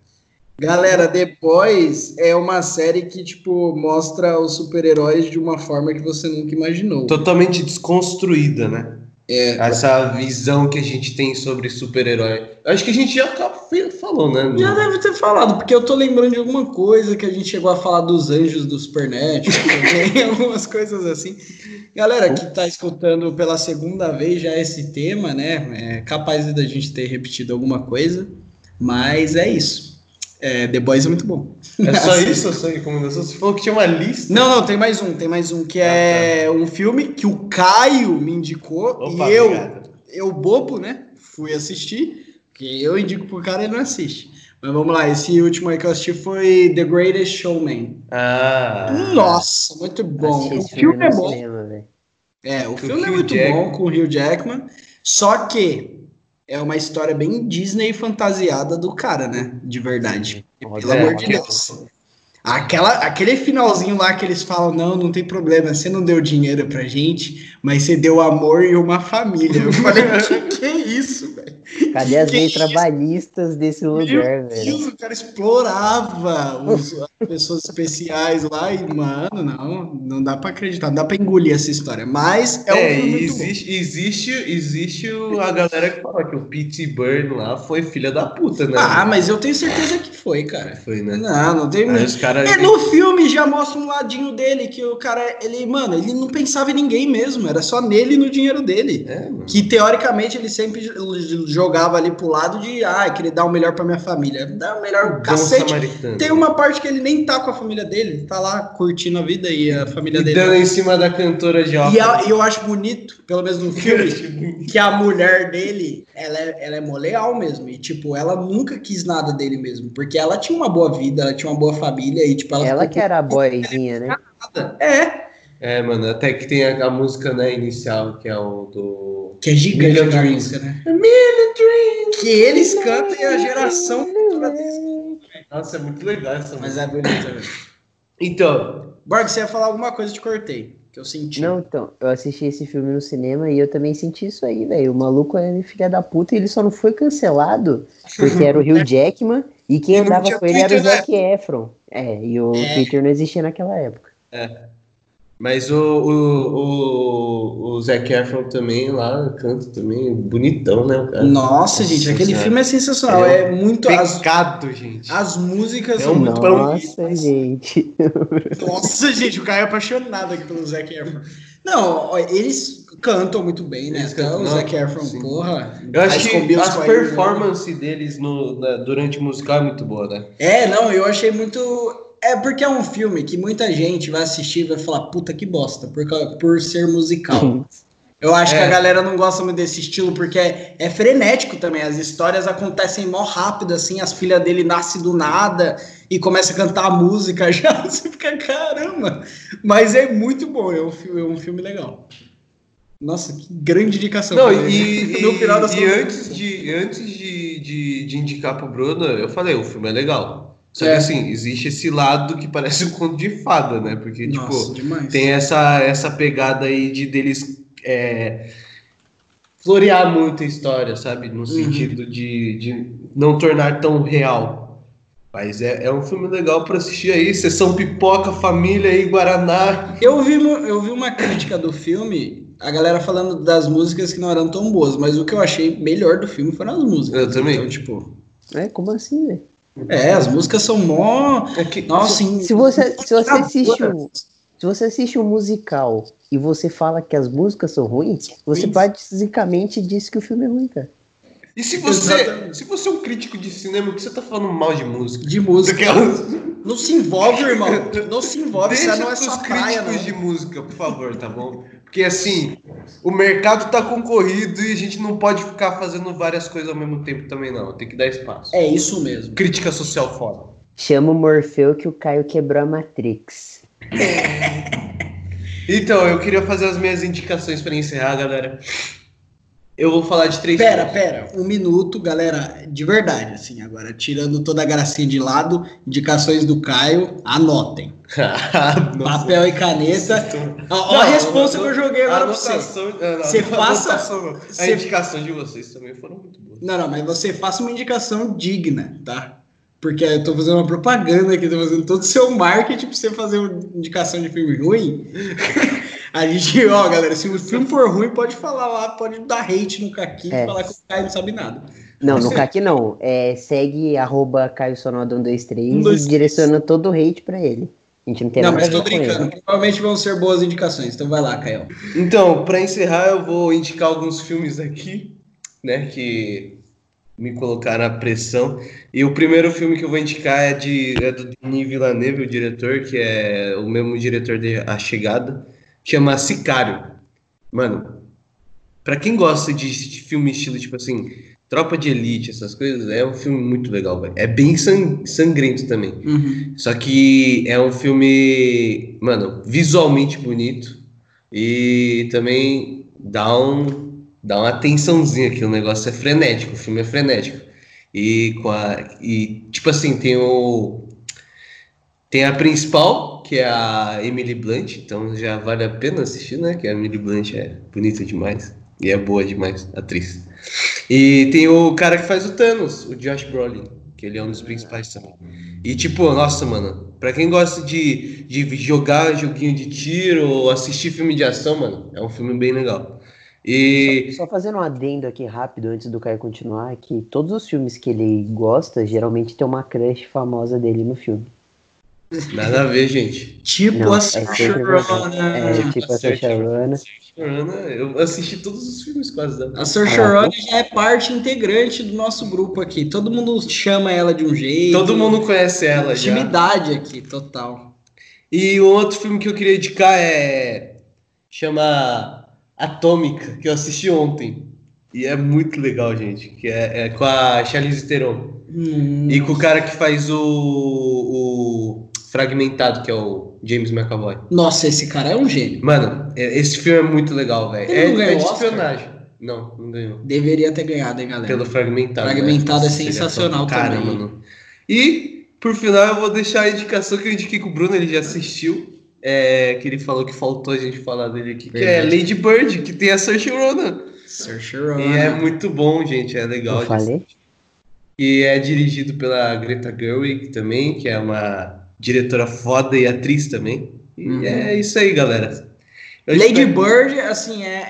Galera, Boys é uma série que, tipo, mostra os super-heróis de uma forma que você nunca imaginou. Totalmente desconstruída, né? É, Essa visão que a gente tem sobre super-herói. Acho que a gente já falou, né? Já deve ter falado, porque eu tô lembrando de alguma coisa que a gente chegou a falar dos anjos do Supernet, também, algumas coisas assim. Galera que tá escutando pela segunda vez já esse tema, né? É capaz da gente ter repetido alguma coisa, mas é isso. É, The Boys é muito bom. É só isso a sua recomendação? Você falou que tinha uma lista. Não, não, tem mais um, tem mais um, que é um filme que o Caio me indicou Opa, e eu, obrigado. eu bobo, né? Fui assistir, que eu indico pro cara e ele não assiste. Mas vamos lá, esse último aí que eu assisti foi The Greatest Showman. Ah. Nossa, muito bom. O filme é bom. cinema. É, o Com filme é Hugh muito Jackman. bom com o Hugh Jackman. Só que é uma história bem Disney fantasiada do cara, né? De verdade. Pelo É, amor de Deus. Aquela, aquele finalzinho lá que eles falam, não, não tem problema, você não deu dinheiro pra gente, mas você deu amor e uma família. Eu falei, que, que isso, velho? Cadê as leis isso? trabalhistas desse lugar, velho? O cara explorava os- as pessoas especiais lá e, mano, não, não dá pra acreditar, não dá pra engolir essa história. Mas é um É, filme muito bom. existe, existe, existe o- a galera que fala que o P.T. Burn lá foi filha da puta, né? Ah, mas eu tenho certeza que foi, cara. Foi, né? Não, não tem. Aí os caras. É, no filme já mostra um ladinho dele que o cara, ele, mano, ele não pensava em ninguém mesmo, era só nele e no dinheiro dele. É, mano. Que teoricamente ele sempre jogava ali pro lado de, ah, querer dar o melhor pra minha família. Dá o melhor Bom cacete. Tem uma parte que ele nem tá com a família dele, ele tá lá curtindo a vida e a família E dele. dando em cima da cantora de ópera. E, a- eu acho bonito, pelo menos no filme, que a mulher dele, ela é, ela é mó leal mesmo. E, tipo, ela nunca quis nada dele mesmo. Porque ela tinha uma boa vida, ela tinha uma boa família e, tipo, ela. Ela que era a boyzinha, né? É, É, mano, até que tem a, a música né, inicial, que é o do. que é gigante Million a Dreams. música, né? Que eles cantam e a geração. Nossa, é muito legal essa Mas música. é bonita, velho. Então, Borg, você ia falar alguma coisa, eu te cortei. Que eu senti. Não, então, eu assisti esse filme no cinema e eu também senti isso aí, velho. O maluco é filha da puta e ele só não foi cancelado porque era o Hugh Jackman e quem E andava com ele era o né? Zac Efron. É, e o É. Twitter não existia naquela época. mas o, o, o, o Zac Efron também lá canta também, bonitão, né? o cara? Nossa, gente, Nossa aquele filme é sensacional. É É, muito. As, Pecado, gente. as músicas É são muito Nossa, gente. Nossa, gente, o Caio é apaixonado aqui pelo Zac Efron. Não, eles cantam muito bem, né? Eles cantam, o Zac Efron, sim. porra. Eu acho que a Irma. performances deles no, na- durante o musical é muito boa, né? É, não, eu achei muito. É porque é um filme que muita gente vai assistir e vai falar, puta que bosta, por, por ser musical. Eu acho que É. a galera não gosta muito desse estilo, porque é, é frenético também. As histórias acontecem mó rápido, assim, as filhas dele nascem do nada e começa a cantar a música já. Você fica, caramba! Mas é muito bom, é um filme, é um filme legal. Nossa, que grande indicação. Não, e, e antes, de, antes de, de, de indicar pro Bruno, eu falei, o filme é legal. Só É. que assim, existe esse lado que parece um conto de fada, né? Porque, Nossa, tipo, demais. tem essa, essa pegada aí de deles é, florear muito a história, sabe? Uhum. No sentido de, de não tornar tão real. Mas é, é um filme legal pra assistir aí. Sessão pipoca, família aí, Guaraná. Eu vi, eu vi uma crítica do filme, a galera falando das músicas que não eram tão boas, mas o que eu achei melhor do filme foram as músicas. Eu também. Então, tipo, É, como assim, velho? é, as músicas são mó. É que- Nossa, em- Se você, se você assiste um, se você assiste um musical e você fala que as músicas são ruins, você basicamente disse que o filme é ruim, cara. E se você, Exatamente. se você é um crítico de cinema, por que você tá falando mal de música? de música. Não se envolve, irmão. Não se envolve, isso Deixa não é sua praia, críticos não. de música, por favor, tá bom? Porque assim, o mercado tá concorrido e a gente não pode ficar fazendo várias coisas ao mesmo tempo também, não. Tem que dar espaço. É isso mesmo. Crítica social foda. Chama o Morfeu que o Caio quebrou a Matrix. Então, eu queria fazer as minhas indicações pra encerrar, galera. Eu vou falar de três Pera, filmes. pera, um minuto, galera, de verdade, assim, agora, tirando toda a gracinha de lado, indicações do Caio, anotem. Nossa. Papel e caneta. Ó a resposta que eu joguei agora pra você. Ah, Você faça- anotação. A indicação de vocês também foram muito boas. Não, não, mas você faça uma indicação digna, tá? Porque eu tô fazendo uma propaganda aqui, tô fazendo todo o seu marketing pra você fazer uma indicação de filme ruim. A gente, ó, galera, se o filme for ruim, pode falar lá, pode dar hate no Kaki É. e falar que o Caio não sabe nada. Não, no CAC não. É, segue arroba Caio Sonoda 123 Um, dois, e direciona todo o hate pra ele. A gente não tem não, nada mas a tô ver com brincando. ele. Provavelmente vão ser boas indicações. Então vai lá, Caio. Então, pra encerrar, eu vou indicar alguns filmes aqui, né, que me colocaram à pressão. E o primeiro filme que eu vou indicar é, de, é do Denis Villeneuve, o diretor, que é o mesmo diretor de A Chegada, chama Sicário. Mano, pra quem gosta de filme estilo, tipo assim, Tropa de Elite, essas coisas, é um filme muito legal, velho. É bem sang- sangrento também. Uhum. Só que é um filme, mano, visualmente bonito e também dá um dá uma tensãozinha aqui, o negócio é frenético, o filme é frenético. E com a e tipo assim, tem o tem a principal, que é a Emily Blunt, então já vale a pena assistir, né? Que a Emily Blunt é bonita demais e é boa demais, atriz. E tem o cara que faz o Thanos, o Josh Brolin, que ele é um dos principais também. E tipo, nossa, mano, pra quem gosta de, de jogar joguinho de tiro ou assistir filme de ação, mano, é um filme bem legal. E. Só, só fazendo um adendo aqui rápido antes do Caio continuar, que todos os filmes que ele gosta, geralmente tem uma crush famosa dele no filme. Nada a ver, gente. Tipo Não, a é Saoirse sempre Ronan. É, tipo a. Ana, eu assisti todos os filmes quase dela. A Saoirse Ronan já é parte integrante do nosso grupo aqui. Todo mundo chama ela de um jeito. Todo mundo conhece ela já. Intimidade aqui, total. E o outro filme que eu queria indicar é. Chama Atômica, que eu assisti ontem. E é muito legal, gente. Que é, é com a Charlize Theron. Hum, E com o cara que faz o, o Fragmentado, que é o James McAvoy. Nossa, esse cara é um gênio. Mano, é- esse filme é muito legal, velho. Ele É, não ganhou é de espionagem. Não, não ganhou. Deveria ter ganhado, hein, galera? Pelo Fragmentado. Fragmentado né? é sensacional. Caramba, também. mano. E, por final, eu vou deixar a indicação que eu indiquei com o Bruno, ele já assistiu. É, que ele falou que faltou a gente falar dele aqui, que é Verdade. Lady Bird, que tem a Saoirse Ronan. Saoirse E Ronan. é muito bom, gente, é legal. Eu falei? E é dirigido pela Greta Gerwig também, que é uma diretora foda e atriz também. E Uhum. é isso aí, galera. Eu Lady espero- Bird, assim, é,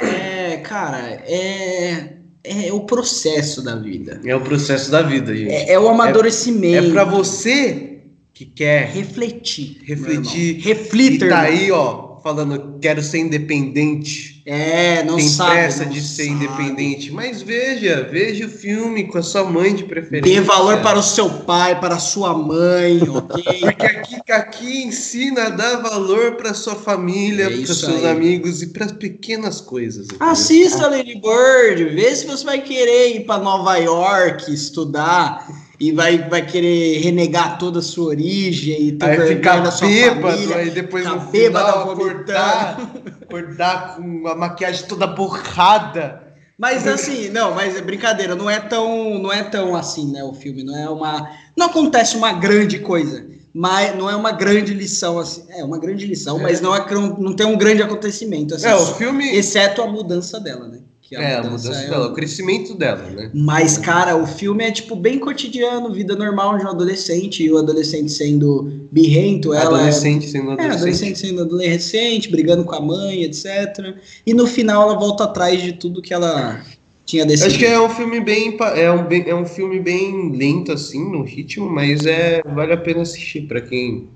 é, cara, é, é o processo da vida. É o processo da vida, gente. É, é o amadurecimento. É pra você que quer refletir. refletir. Reflita, e tá aí, ó, falando quero ser independente. É, não tem sabe. pressa não de ser sabe. independente. Mas veja, veja o filme com a sua mãe de preferência. Dê valor para o seu pai, para a sua mãe, ok? Porque aqui, aqui ensina a dar valor para sua família, É para seus aí. amigos e para as pequenas coisas. entendeu? Assista Lady Bird, vê se você vai querer ir para Nova York estudar e vai, vai querer renegar toda a sua origem e ter Aí ficar da sua bêbado, família. aí depois no bêbado, final acordar, acordar com a maquiagem toda borrada. Mas assim, não, mas é brincadeira, não é tão, não é tão assim, né, o filme, não é uma, não acontece uma grande coisa, mas não é uma grande lição assim, é uma grande lição, mas não é não tem um grande acontecimento assim, É, o filme exceto a mudança dela, né? Que é a mudança é dela, um- o crescimento dela, né? Mas, cara, o filme é, tipo, bem cotidiano, vida normal de um adolescente, e o adolescente sendo birrento, ela adolescente sendo é... É, adolescente. adolescente sendo adolescente, brigando com a mãe, etc. E no final ela volta atrás de tudo que ela tinha decidido. Acho que é um filme bem é um, bem- é um filme bem lento assim no ritmo, mas é vale a pena assistir para quem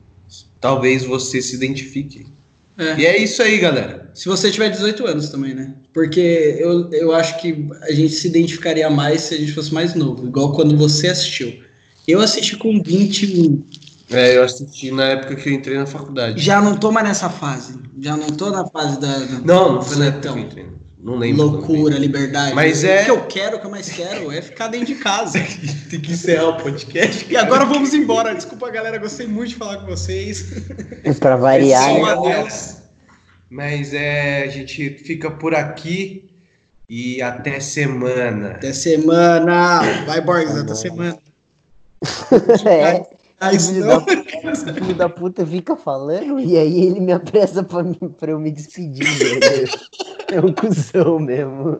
talvez você se identifique. É. E é isso aí, galera. Se você tiver 18 anos também, né? Porque eu, eu acho que a gente se identificaria mais se a gente fosse mais novo, igual quando você assistiu. Eu assisti com 21. É, eu assisti na época que eu entrei na faculdade. Já não tô mais nessa fase. Já não tô na fase da. Não, não foi na época que eu entrei. Não lembro. loucura, liberdade. Mas O é- que eu quero, o que eu mais quero é ficar dentro de casa. Tem que encerrar o podcast. e agora vamos embora. Desculpa, galera. Gostei muito de falar com vocês. Pra variar, Sim, né? adeus. Mas é, a gente fica por aqui e até semana. Até semana. Vai, Borges, até semana. É, O isso filho, não. da, filho da puta fica falando e aí ele me apressa pra, mim- pra eu me despedir. velho. É um cuzão mesmo.